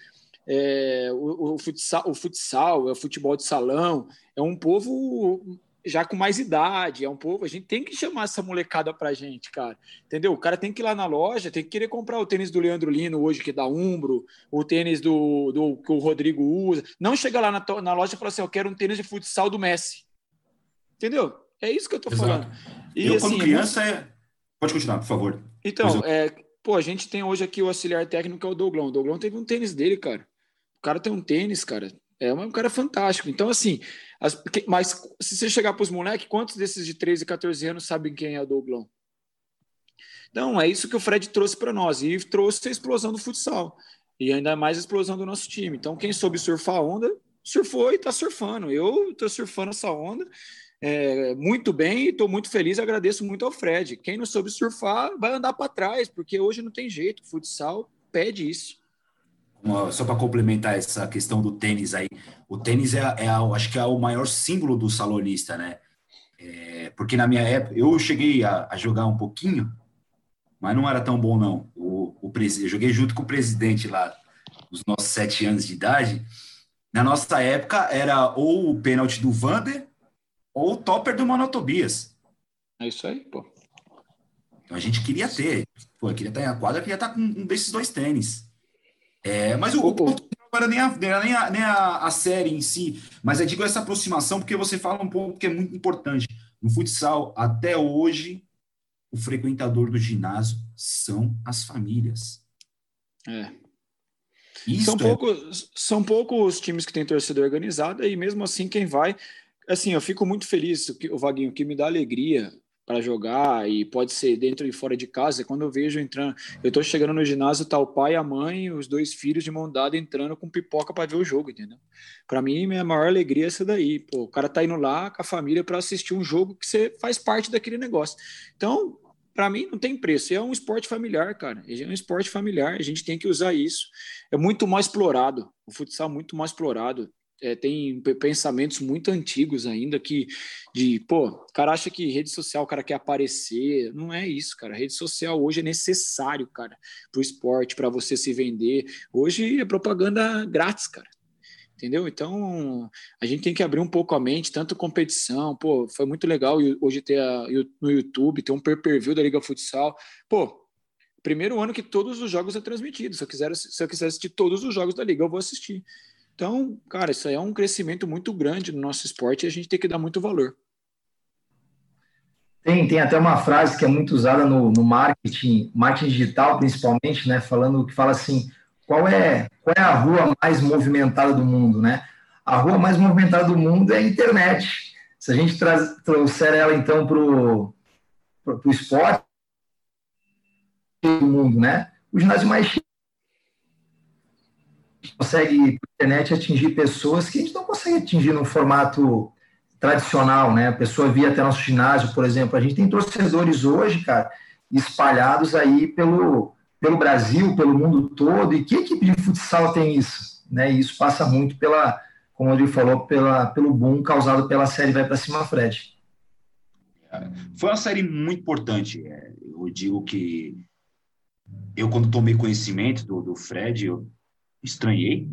é, o, o, futsal, o futsal, é o futebol de salão, é um povo já com mais idade, é um povo, a gente tem que chamar essa molecada pra gente, cara. Entendeu? O cara tem que ir lá na loja, tem que querer comprar o tênis do Leandro Lino hoje, que é da Umbro, o tênis do, do que o Rodrigo usa. Não chegar lá na, na loja e falar assim, eu quero um tênis de futsal do Messi. Entendeu? É isso que eu tô Exato. falando. E, eu, assim, quando criança, é... Pode continuar, por favor. Então, eu... é, pô, a gente tem hoje aqui o auxiliar técnico, que é o Douglão. O Douglão teve um tênis dele, cara. O cara tem um tênis, cara. É um cara fantástico. Então, assim, as, mas se você chegar para os moleques, quantos desses de 13 e 14 anos sabem quem é o Douglão? Então, é isso que o Fred trouxe para nós. E trouxe a explosão do futsal. E ainda mais a explosão do nosso time. Então, quem soube surfar a onda, surfou e está surfando. Eu estou surfando essa onda é, muito bem e estou muito feliz. Agradeço muito ao Fred. Quem não soube surfar vai andar para trás, porque hoje não tem jeito. O futsal pede isso só para complementar essa questão do tênis aí, o tênis é, é acho que é o maior símbolo do salonista, né? É, porque na minha época, eu cheguei a, a, jogar um pouquinho, mas não era tão bom, não. O, o, eu joguei junto com o presidente lá, os nossos sete anos de idade. Na nossa época, era ou o pênalti do Vander ou o topper do Monotobias. É isso aí, pô. Então a gente queria ter. Pô, queria estar em quadra, queria estar com um desses dois tênis. É, mas o, o ponto não era nem, a, nem, a, nem a, a, série em si, mas eu digo essa aproximação porque você fala um ponto que é muito importante. No futsal, até hoje, o frequentador do ginásio são as famílias. É. são, é... poucos, são poucos os times que têm torcida organizada e mesmo assim quem vai. Assim, eu fico muito feliz, o Vaguinho, que me dá alegria para jogar e pode ser dentro e fora de casa. Quando eu vejo entrando, eu estou chegando no ginásio, tá o pai, a mãe, os dois filhos de mão dada entrando com pipoca para ver o jogo, entendeu? Para mim, minha maior alegria é essa daí. Pô, o cara tá indo lá com a família para assistir um jogo que você faz parte daquele negócio. Então, para mim não tem preço. É um esporte familiar, cara. É um esporte familiar. A gente tem que usar isso. É muito mais explorado. O futsal é muito mais explorado. É, tem pensamentos muito antigos ainda que de pô, o cara acha que rede social o cara quer aparecer, não é isso, cara. rede social hoje é necessário, cara, para o esporte, para você se vender. Hoje é propaganda grátis, cara entendeu? Então, a gente tem que abrir um pouco a mente, tanto competição, pô, foi muito legal hoje ter a, no YouTube, ter um pay-per-view da Liga Futsal, pô, primeiro ano que todos os jogos é transmitido, se eu quiser, se eu quiser assistir todos os jogos da Liga, eu vou assistir. Então, cara, isso aí é um crescimento muito grande no nosso esporte e a gente tem que dar muito valor. Tem, tem até uma frase que é muito usada no, no marketing, marketing digital principalmente, né, falando que fala assim, qual é, qual é a rua mais movimentada do mundo, né? A rua mais movimentada do mundo é a internet. Se a gente traz, trouxer ela, então, para o esporte do mundo, né? O ginásio mais consegue, por internet, atingir pessoas que a gente não consegue atingir no formato tradicional, né? A pessoa via até nosso ginásio, por exemplo. A gente tem torcedores hoje, cara, espalhados aí pelo, pelo Brasil, pelo mundo todo, e que equipe de futsal tem isso? Né? E isso passa muito pela, como ele falou, pela, pelo boom causado pela série Vai para Cima Fred. Foi uma série muito importante. É, eu digo que eu, quando tomei conhecimento do, do Fred, eu estranhei.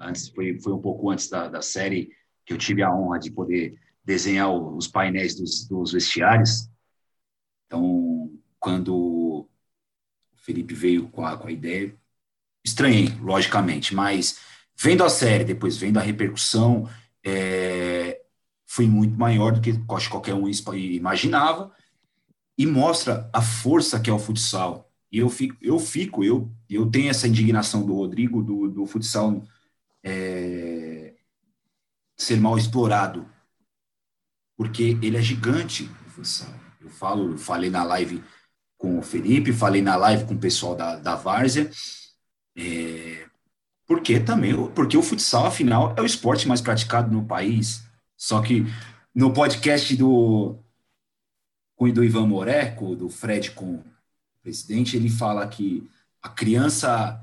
Antes, foi, foi um pouco antes da, da série que eu tive a honra de poder desenhar os painéis dos, dos vestiários. Então, quando Felipe veio com a, com a ideia. Estranhei, logicamente, mas vendo a série, depois vendo a repercussão, é, foi muito maior do que qualquer um imaginava e mostra a força que é o futsal. E eu fico, eu fico, eu, eu tenho essa indignação do Rodrigo do, do futsal é, ser mal explorado, porque ele é gigante o futsal. Eu falo, eu falei na live com o Felipe, falei na live com o pessoal da, da Várzea, é, porque também, porque o futsal, afinal, é o esporte mais praticado no país, só que no podcast do, do Ivan Moreco, do Fred com presidente, ele fala que a criança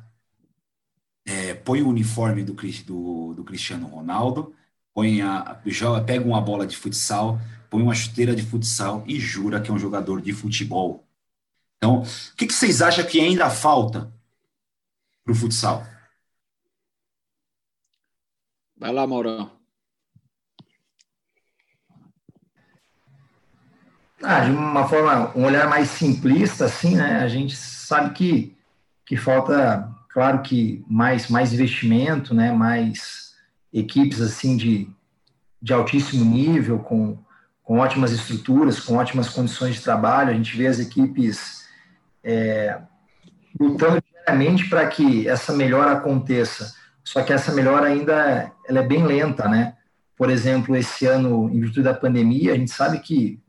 é, põe o uniforme do, do, do Cristiano Ronaldo, põe a, joga, pega uma bola de futsal, põe uma chuteira de futsal e jura que é um jogador de futebol. Então, o que, que vocês acham que ainda falta para o futsal? Vai lá, Maurão. Ah, de uma forma, um olhar mais simplista, assim, né? A gente sabe que, que falta, claro que mais, mais investimento, né? Mais equipes, assim, de, de altíssimo nível, com, com ótimas estruturas, com ótimas condições de trabalho. A gente vê as equipes é, lutando diariamente para que essa melhora aconteça. Só que essa melhora ainda ela é bem lenta, né? Por exemplo, esse ano, em virtude da pandemia, a gente sabe que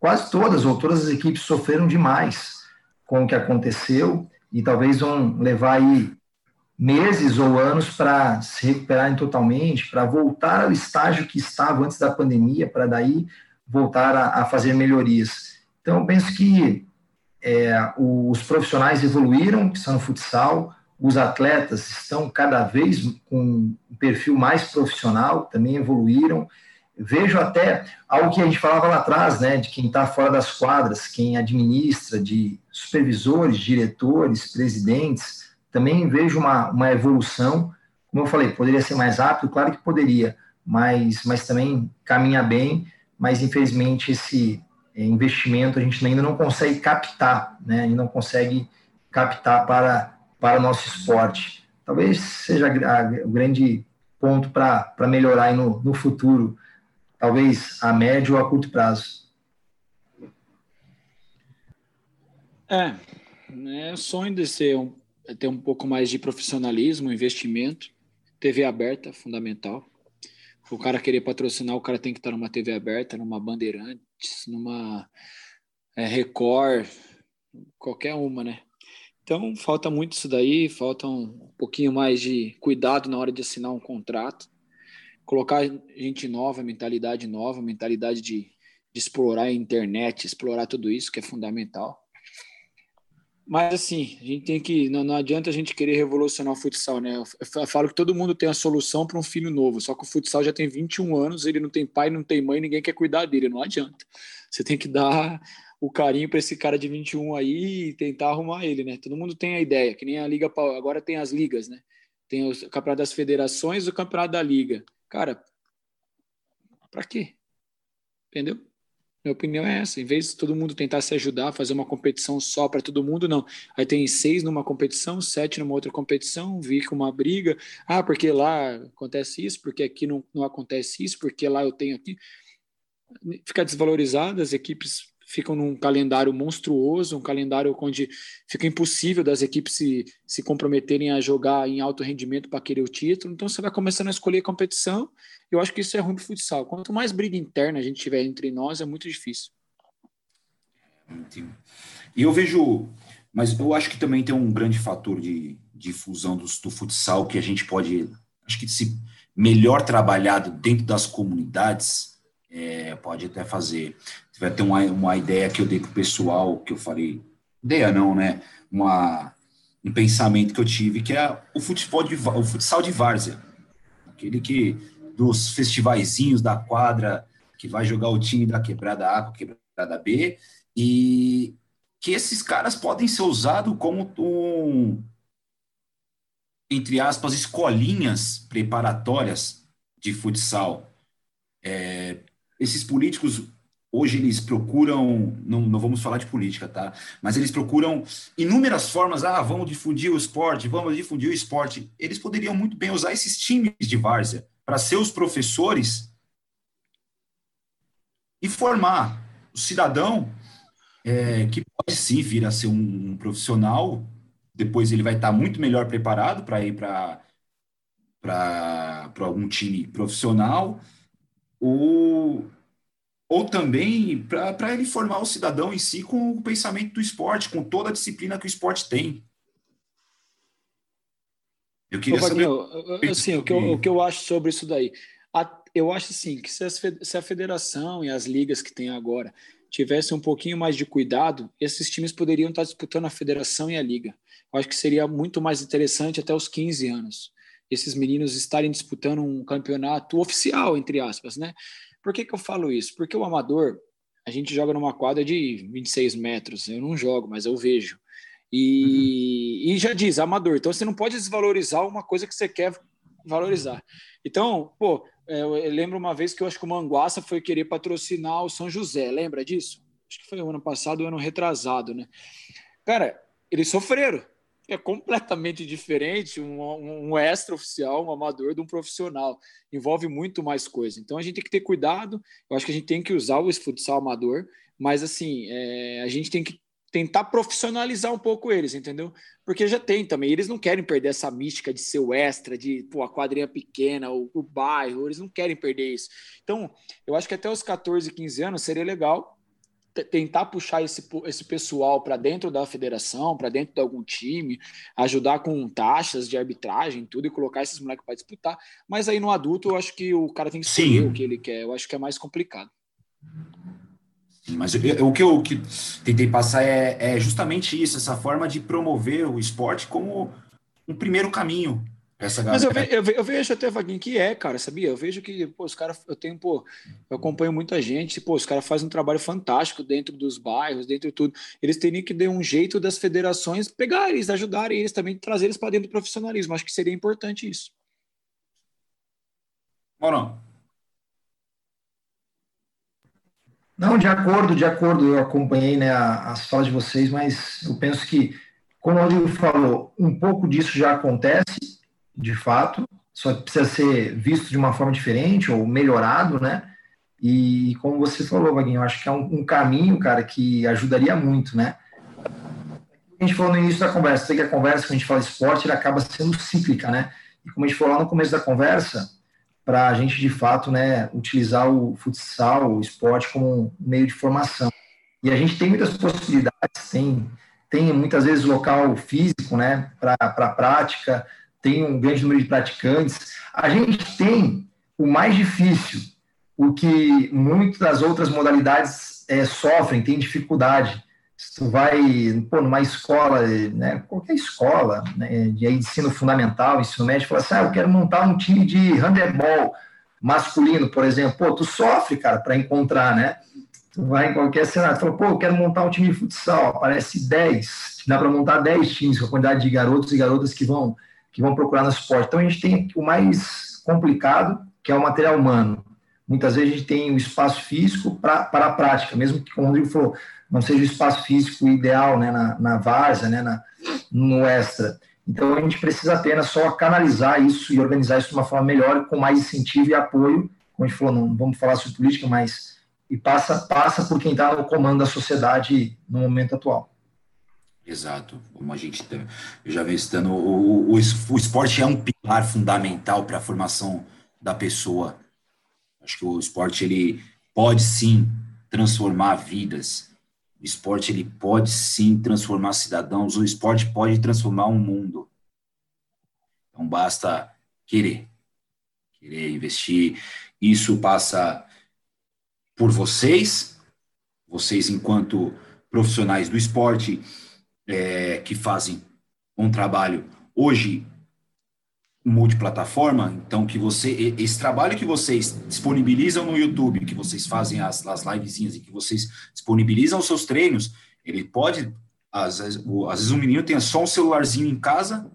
quase todas ou todas as equipes sofreram demais com o que aconteceu e talvez vão levar aí meses ou anos para se recuperarem totalmente, para voltar ao estágio que estava antes da pandemia, para daí voltar a, a fazer melhorias. Então, penso que é, os profissionais evoluíram, que são no futsal, os atletas estão cada vez com um perfil mais profissional, também evoluíram. Vejo até algo que a gente falava lá atrás, né, de quem está fora das quadras, quem administra, de supervisores, diretores, presidentes, também vejo uma, uma evolução. Como eu falei, poderia ser mais rápido, claro que poderia, mas, mas também caminha bem, mas infelizmente esse, é, investimento a gente ainda não consegue captar, né? Não consegue captar para, para o nosso esporte. Talvez seja o grande ponto para melhorar no, no futuro, talvez a médio ou a curto prazo. É, é sonho de ser um, ter um pouco mais de profissionalismo, investimento, TV aberta, fundamental. O cara querer patrocinar, o cara tem que estar numa TV aberta, numa bandeirante, numa é, Record, qualquer uma, né? Então falta muito isso daí, falta um pouquinho mais de cuidado na hora de assinar um contrato, colocar gente nova, mentalidade nova, mentalidade de, de explorar a internet, explorar tudo isso que é fundamental. Mas assim, a gente tem que. Não, não adianta a gente querer revolucionar o futsal, né? Eu falo que todo mundo tem a solução para um filho novo, só que o futsal já tem 21 anos, ele não tem pai, não tem mãe, ninguém quer cuidar dele, não adianta. Você tem que dar o carinho para esse cara de 21 aí e tentar arrumar ele, né? Todo mundo tem a ideia, que nem a Liga. Agora tem as ligas, né? Tem o campeonato das federações e o campeonato da Liga. Cara, para quê? Entendeu? Minha opinião é essa. Em vez de todo mundo tentar se ajudar, fazer uma competição só para todo mundo, não. Aí tem seis numa competição, sete numa outra competição, vi com uma briga. Ah, porque lá acontece isso, porque aqui não, não acontece isso, porque lá eu tenho aqui. Fica desvalorizado, as equipes ficam num calendário monstruoso, um calendário onde fica impossível das equipes se, se comprometerem a jogar em alto rendimento para querer o título. Então você vai começando a escolher competição. Eu acho que isso é ruim para futsal. Quanto mais briga interna a gente tiver entre nós, é muito difícil. E eu vejo, mas eu acho que também tem um grande fator de difusão do, do futsal que a gente pode, acho que se melhor trabalhado dentro das comunidades, é, pode até fazer vai ter uma, uma ideia que eu dei para o pessoal, que eu falei, ideia não, né? Uma, um pensamento que eu tive, que é o futebol de, o futsal de várzea. Aquele que, dos festivaizinhos da quadra, que vai jogar o time da quebrada A com a quebrada B, e que esses caras podem ser usados como um, entre aspas, escolinhas preparatórias de futsal. É, esses políticos hoje eles procuram, não, não vamos falar de política, tá? Mas eles procuram inúmeras formas, ah, vamos difundir o esporte, vamos difundir o esporte. Eles poderiam muito bem usar esses times de várzea para ser os professores e formar o cidadão é, que pode sim vir a ser um, um profissional, depois ele vai estar muito melhor preparado para ir para para algum time profissional, ou ou também para ele formar o cidadão em si com o pensamento do esporte, com toda a disciplina que o esporte tem. Eu queria Ô, saber. assim, o, que eu, o que eu acho sobre isso daí. A, eu acho assim que se, as, se a federação e as ligas que tem agora tivessem um pouquinho mais de cuidado, esses times poderiam estar disputando a federação e a liga. Eu acho que seria muito mais interessante até os 15 anos. Esses meninos estarem disputando um campeonato oficial, entre aspas, né? Por que, que eu falo isso? Porque o amador, a gente joga numa quadra de 26 metros. Eu não jogo, mas eu vejo. E, uhum. e já diz, amador. Então você não pode desvalorizar uma coisa que você quer valorizar. Então, pô, é, eu lembro uma vez que eu acho que o Manguaça foi querer patrocinar o São José. Lembra disso? Acho que foi o ano passado, o ano retrasado, né? Cara, eles sofreram é completamente diferente um, um extra oficial, um amador de um profissional. Envolve muito mais coisa. Então a gente tem que ter cuidado. Eu acho que a gente tem que usar o futsal amador, mas assim, é, a gente tem que tentar profissionalizar um pouco eles, entendeu? Porque já tem também. Eles não querem perder essa mística de ser o extra, de pô, a quadrinha pequena, o, o bairro, eles não querem perder isso. Então, eu acho que até os 14, 15 anos seria legal tentar puxar esse, esse pessoal para dentro da federação, para dentro de algum time, ajudar com taxas de arbitragem, tudo, e colocar esses moleques para disputar. Mas aí no adulto, eu acho que o cara tem que escolher Sim. o que ele quer. Eu acho que é mais complicado. Sim, mas eu, o que eu que tentei passar é, é justamente isso, essa forma de promover o esporte como um primeiro caminho essa Mas eu, ve, eu, ve, eu, vejo até, Vaguinho, que é, cara, sabia? Eu vejo que, pô, os caras, eu tenho, pô, eu acompanho muita gente, pô, os caras fazem um trabalho fantástico dentro dos bairros, dentro de tudo. Eles teriam que dar um jeito das federações pegar eles, ajudarem eles também, trazer eles para dentro do profissionalismo. Acho que seria importante isso. Ou não? Não, de acordo, de acordo. Eu acompanhei né, as falas de vocês, mas eu penso que, como o Rodrigo falou, um pouco disso já acontece de fato, só precisa ser visto de uma forma diferente ou melhorado, né? E como você falou, Vaguinho, eu acho que é um, um caminho, cara, que ajudaria muito, né? A gente falou no início da conversa, que a conversa, quando a gente fala esporte, ela acaba sendo cíclica, né? E como a gente falou lá no começo da conversa, para a gente, de fato, né, utilizar o futsal, o esporte, como um meio de formação. E a gente tem muitas possibilidades, tem, tem muitas vezes local físico, né, para prática, tem um grande número de praticantes. A gente tem o mais difícil, o que muitas outras modalidades é, sofrem, têm dificuldade. Se tu vai pô, numa escola, né, qualquer escola né, de ensino fundamental, ensino médio, fala assim, ah, eu quero montar um time de handebol masculino, por exemplo. Pô, tu sofre, cara, para encontrar, né? Tu vai em qualquer cenário, fala, pô, eu quero montar um time de futsal, aparece 10, dá para montar 10 times com a quantidade de garotos e garotas que vão, que vão procurar no esporte. Então a gente tem o mais complicado, que é o material humano. Muitas vezes a gente tem o espaço físico para a prática, mesmo que, como o Rodrigo falou, não seja o espaço físico ideal né, na, na várzea, né, na, no extra. Então a gente precisa apenas só canalizar isso e organizar isso de uma forma melhor, com mais incentivo e apoio. Como a gente falou, não vamos falar sobre política, mas e passa, passa por quem está no comando da sociedade no momento atual. Exato, como a gente tá, já venho citando, o, o, o esporte é um pilar fundamental para a formação da pessoa. Acho que o esporte ele pode sim transformar vidas. O esporte ele pode sim transformar cidadãos. O esporte pode transformar um mundo. Então basta querer, querer investir. Isso passa por vocês, vocês enquanto profissionais do esporte é, que fazem um trabalho hoje multiplataforma, então que você esse trabalho que vocês disponibilizam no YouTube, que vocês fazem as, as livezinhas e que vocês disponibilizam os seus treinos, ele pode às vezes, às vezes um menino tem só um celularzinho em casa,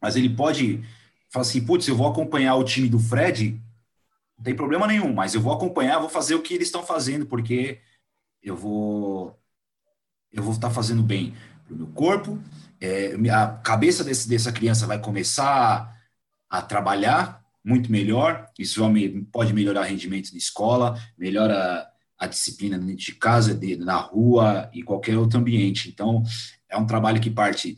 mas ele pode falar assim, putz, eu vou acompanhar o time do Fred não tem problema nenhum, mas eu vou acompanhar, vou fazer o que eles estão fazendo, porque eu vou eu vou estar fazendo bem para o meu corpo, é, a cabeça desse, dessa criança vai começar a, trabalhar muito melhor, isso pode melhorar rendimento na escola, melhora a disciplina dentro de casa, de, na rua e qualquer outro ambiente. Então, é um trabalho que parte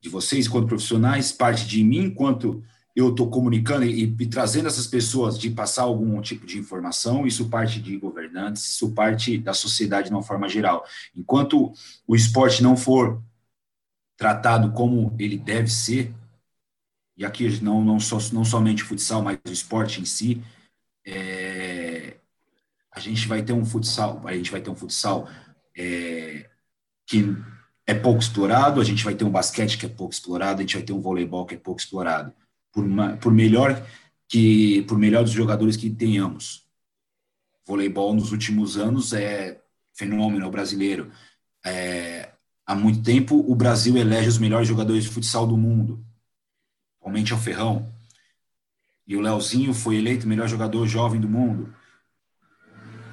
de vocês, enquanto profissionais, parte de mim, enquanto eu estou comunicando e, e, trazendo essas pessoas de passar algum tipo de informação, isso parte de governantes, isso parte da sociedade de uma forma geral. Enquanto o esporte não for tratado como ele deve ser, e aqui não, não, só, não somente o futsal, mas o esporte em si, é, a gente vai ter um futsal, a gente vai ter um futsal é, que é pouco explorado, a gente vai ter um basquete que é pouco explorado, a gente vai ter um voleibol que é pouco explorado por, uma, por melhor que por melhor dos jogadores que tenhamos. Voleibol nos últimos anos é fenômeno brasileiro. É, há muito tempo o Brasil elege os melhores jogadores de futsal do mundo. Atualmente é o Ferrão. E o Leozinho foi eleito melhor jogador jovem do mundo.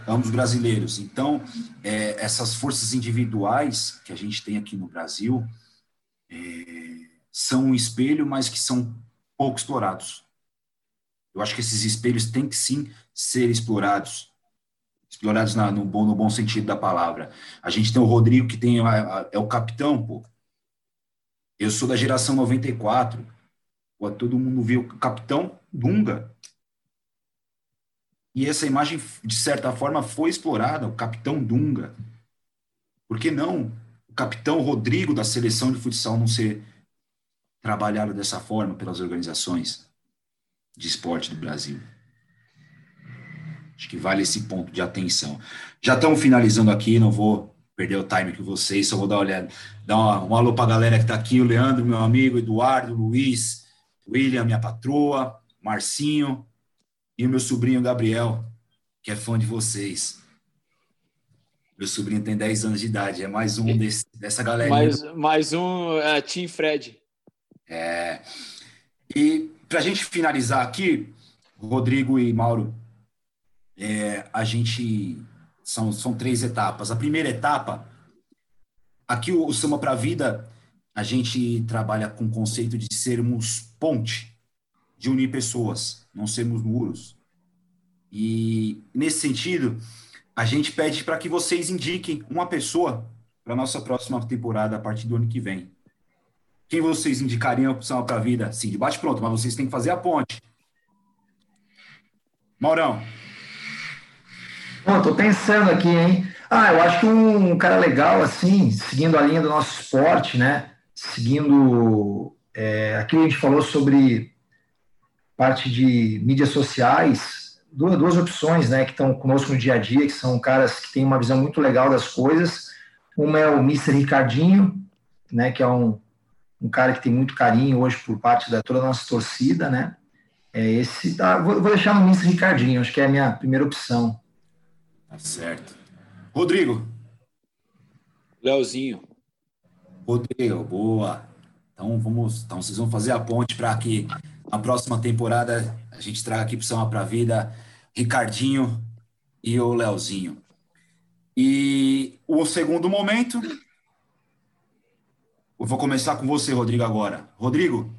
Ambos brasileiros. Então, é, essas forças individuais que a gente tem aqui no Brasil é, são um espelho, mas que são pouco explorados. Eu acho que esses espelhos têm que sim ser explorados, explorados na, no, bom, no bom sentido da palavra. A gente tem o Rodrigo, que tem a, a, é o capitão, pô. Eu sou da geração 94. Pô, todo mundo viu o capitão Dunga. E essa imagem, de certa forma, foi explorada, o capitão Dunga. Por que não o capitão Rodrigo da seleção de futsal não ser trabalhado dessa forma pelas organizações de esporte do Brasil. Acho que vale esse ponto de atenção. Já estamos finalizando aqui, não vou perder o time com vocês, só vou dar uma olhada, dar uma, um alô para a galera que está aqui, o Leandro, meu amigo, Eduardo, Luiz, William, minha patroa, Marcinho e o meu sobrinho Gabriel, que é fã de vocês. Meu sobrinho tem 10 anos de idade, é mais um desse, dessa galera. Mais, mais um é, Team Fred. É, e para a gente finalizar aqui, Rodrigo e Mauro, é, a gente são, são três etapas. A primeira etapa, aqui o, o Samba para a Vida, a gente trabalha com o conceito de sermos ponte, de unir pessoas, não sermos muros. E nesse sentido, a gente pede para que vocês indiquem uma pessoa para nossa próxima temporada a partir do ano que vem. Quem vocês indicariam para a vida? Sim, de bate pronto, mas vocês têm que fazer a ponte. Maurão. Bom, tô pensando aqui, hein? Ah, eu acho que um cara legal, assim, seguindo a linha do nosso esporte, né? Seguindo é, aquilo que a gente falou sobre parte de mídias sociais, duas, duas opções, né, que estão conosco no dia a dia, que são caras que têm uma visão muito legal das coisas. Uma é o Mr. Ricardinho, né, que é um, um cara que tem muito carinho hoje por parte da toda a nossa torcida, né? É esse, tá, vou, vou deixar no Mr. Ricardinho, acho que é a minha primeira opção. Tá certo. Rodrigo. Leozinho. Rodrigo, boa. Então vamos, então vocês vão fazer a ponte para que na próxima temporada a gente traga aqui para São para a Vida Ricardinho e o Leozinho. E o segundo momento, eu vou começar com você, Rodrigo, agora. Rodrigo,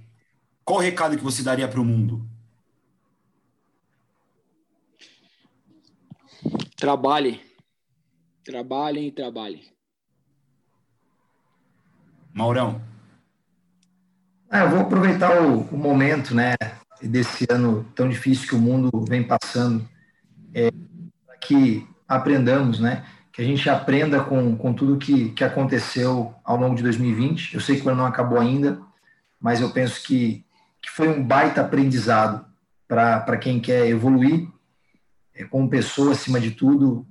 qual o recado que você daria para o mundo? Trabalhe. Trabalhem e trabalhem. Maurão. Ah, eu vou aproveitar o, o, momento, né, desse ano tão difícil que o mundo vem passando, é, para que aprendamos, né, que a gente aprenda com, com tudo que, que aconteceu ao longo de 2020. Eu sei que o ano não acabou ainda, mas eu penso que, que foi um baita aprendizado para quem quer evoluir é, como pessoa, acima de tudo,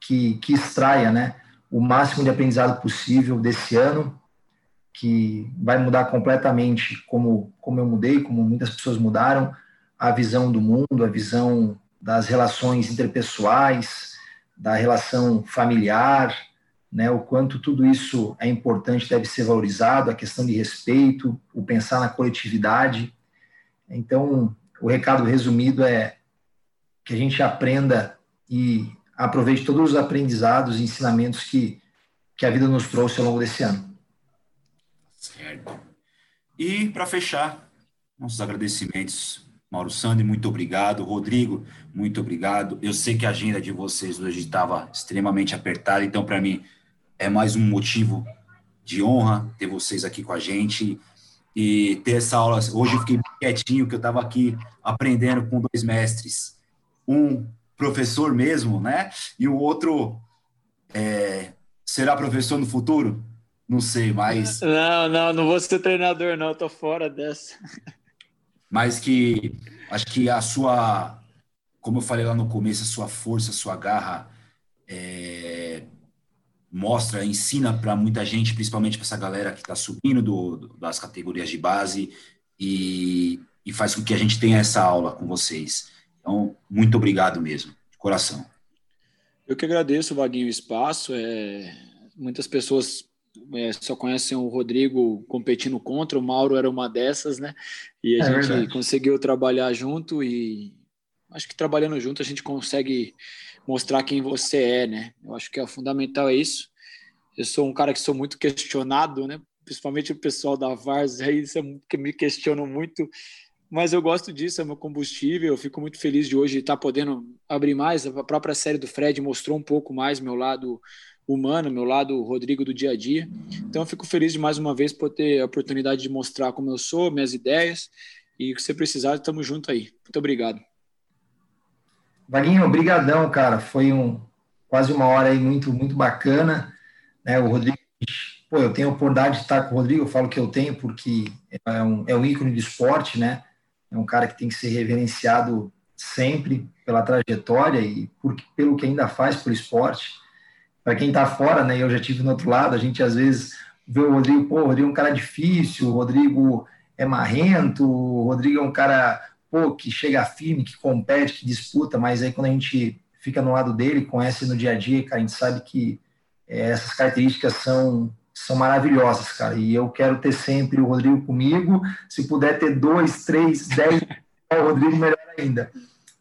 que, que extraia né, o máximo de aprendizado possível desse ano, que vai mudar completamente como, como eu mudei, como muitas pessoas mudaram, a visão do mundo, a visão das relações interpessoais, da relação familiar, né, o quanto tudo isso é importante, deve ser valorizado, a questão de respeito, o pensar na coletividade. Então, o recado resumido é que a gente aprenda e aproveite todos os aprendizados e ensinamentos que, que a vida nos trouxe ao longo desse ano. Certo. E, para fechar, nossos agradecimentos Mauro Sandri, muito obrigado. Rodrigo, muito obrigado. Eu sei que a agenda de vocês hoje estava extremamente apertada, então, para mim, é mais um motivo de honra ter vocês aqui com a gente e ter essa aula. Hoje eu fiquei quietinho, que eu estava aqui aprendendo com dois mestres. Um professor mesmo, né? E o outro é, será professor no futuro? Não sei, mas. Não, não, não vou ser treinador, não, tô fora dessa mas que acho que a sua, como eu falei lá no começo, a sua força, a sua garra é, mostra, ensina para muita gente, principalmente para essa galera que está subindo do, do, das categorias de base e, e faz com que a gente tenha essa aula com vocês. Então, muito obrigado mesmo, de coração. Eu que agradeço, Vaguinho, o espaço. É, muitas pessoas é, só conhecem o Rodrigo competindo contra, o Mauro era uma dessas, né? E a é gente verdade. conseguiu trabalhar junto e acho que trabalhando junto a gente consegue mostrar quem você é, né? Eu acho que é fundamental é isso. Eu sou um cara que sou muito questionado, né? Principalmente o pessoal da Vars aí que me questionam muito, mas eu gosto disso, é meu combustível. Eu fico muito feliz de hoje estar podendo abrir mais. A própria série do Fred mostrou um pouco mais meu lado humano, meu lado Rodrigo do dia a dia. Então eu fico feliz de mais uma vez por ter a oportunidade de mostrar como eu sou, minhas ideias e o que você precisar, estamos junto aí. Muito obrigado. Vaguinho, obrigadão, cara. Foi um quase uma hora aí muito muito bacana, né? O Rodrigo, pô, eu tenho a oportunidade de estar com o Rodrigo, eu falo que eu tenho porque é um, é um ícone de esporte, né? É um cara que tem que ser reverenciado sempre pela trajetória e por, pelo que ainda faz pelo esporte para quem está fora, né? Eu já tive no outro lado, a gente às vezes vê o Rodrigo, pô, o Rodrigo é um cara difícil, o Rodrigo é marrento, o Rodrigo é um cara, pô, que chega firme, que compete, que disputa, mas aí quando a gente fica no lado dele, conhece no dia a dia, cara, a gente sabe que é, essas características são são maravilhosas, cara. E eu quero ter sempre o Rodrigo comigo. Se puder ter dois, três, dez, o Rodrigo melhor ainda.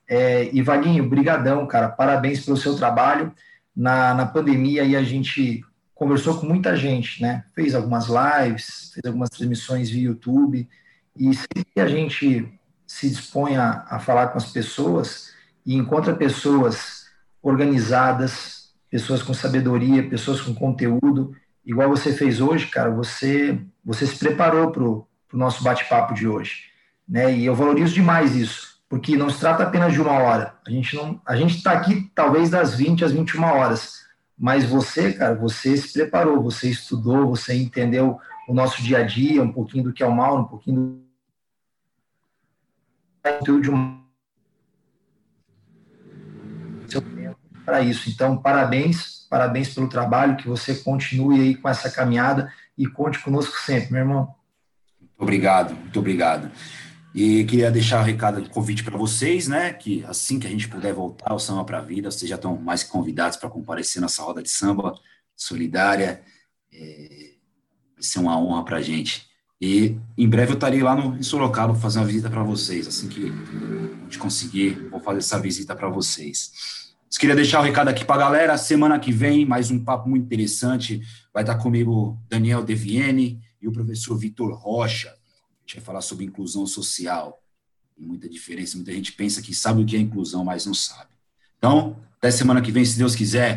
É, e Vaguinho, brigadão, cara. Parabéns pelo seu trabalho na, na pandemia e a gente conversou com muita gente, né? Fez algumas lives, fez algumas transmissões via YouTube e sempre a gente se dispõe a, a falar com as pessoas e encontra pessoas organizadas, pessoas com sabedoria, pessoas com conteúdo, igual você fez hoje, cara, você você se preparou para o nosso bate-papo de hoje, né? E eu valorizo demais isso porque não se trata apenas de uma hora. A gente não, a gente está aqui talvez das 20 às 21 horas, mas você, cara, você se preparou, você estudou, você entendeu o nosso dia a dia, um pouquinho do que é o mal, um pouquinho do uma para isso. Então, parabéns, parabéns pelo trabalho, que você continue aí com essa caminhada e conte conosco sempre, meu irmão. Muito obrigado, muito obrigado. E queria deixar o um recado, um convite para vocês, né? Que assim que a gente puder voltar ao Samba para a Vida, vocês já estão mais que convidados para comparecer nessa roda de samba solidária. É, vai ser uma honra para a gente. E em breve eu estarei lá no, em Sorocaba fazer uma visita para vocês. Assim que a gente conseguir, vou fazer essa visita para vocês. Eu queria deixar o um recado aqui para a galera. Semana que vem, mais um papo muito interessante. Vai estar comigo Daniel Deviene e o professor Vitor Rocha. A gente vai falar sobre inclusão social. Tem muita diferença. Muita gente pensa que sabe o que é inclusão, mas não sabe. Então, até semana que vem, se Deus quiser.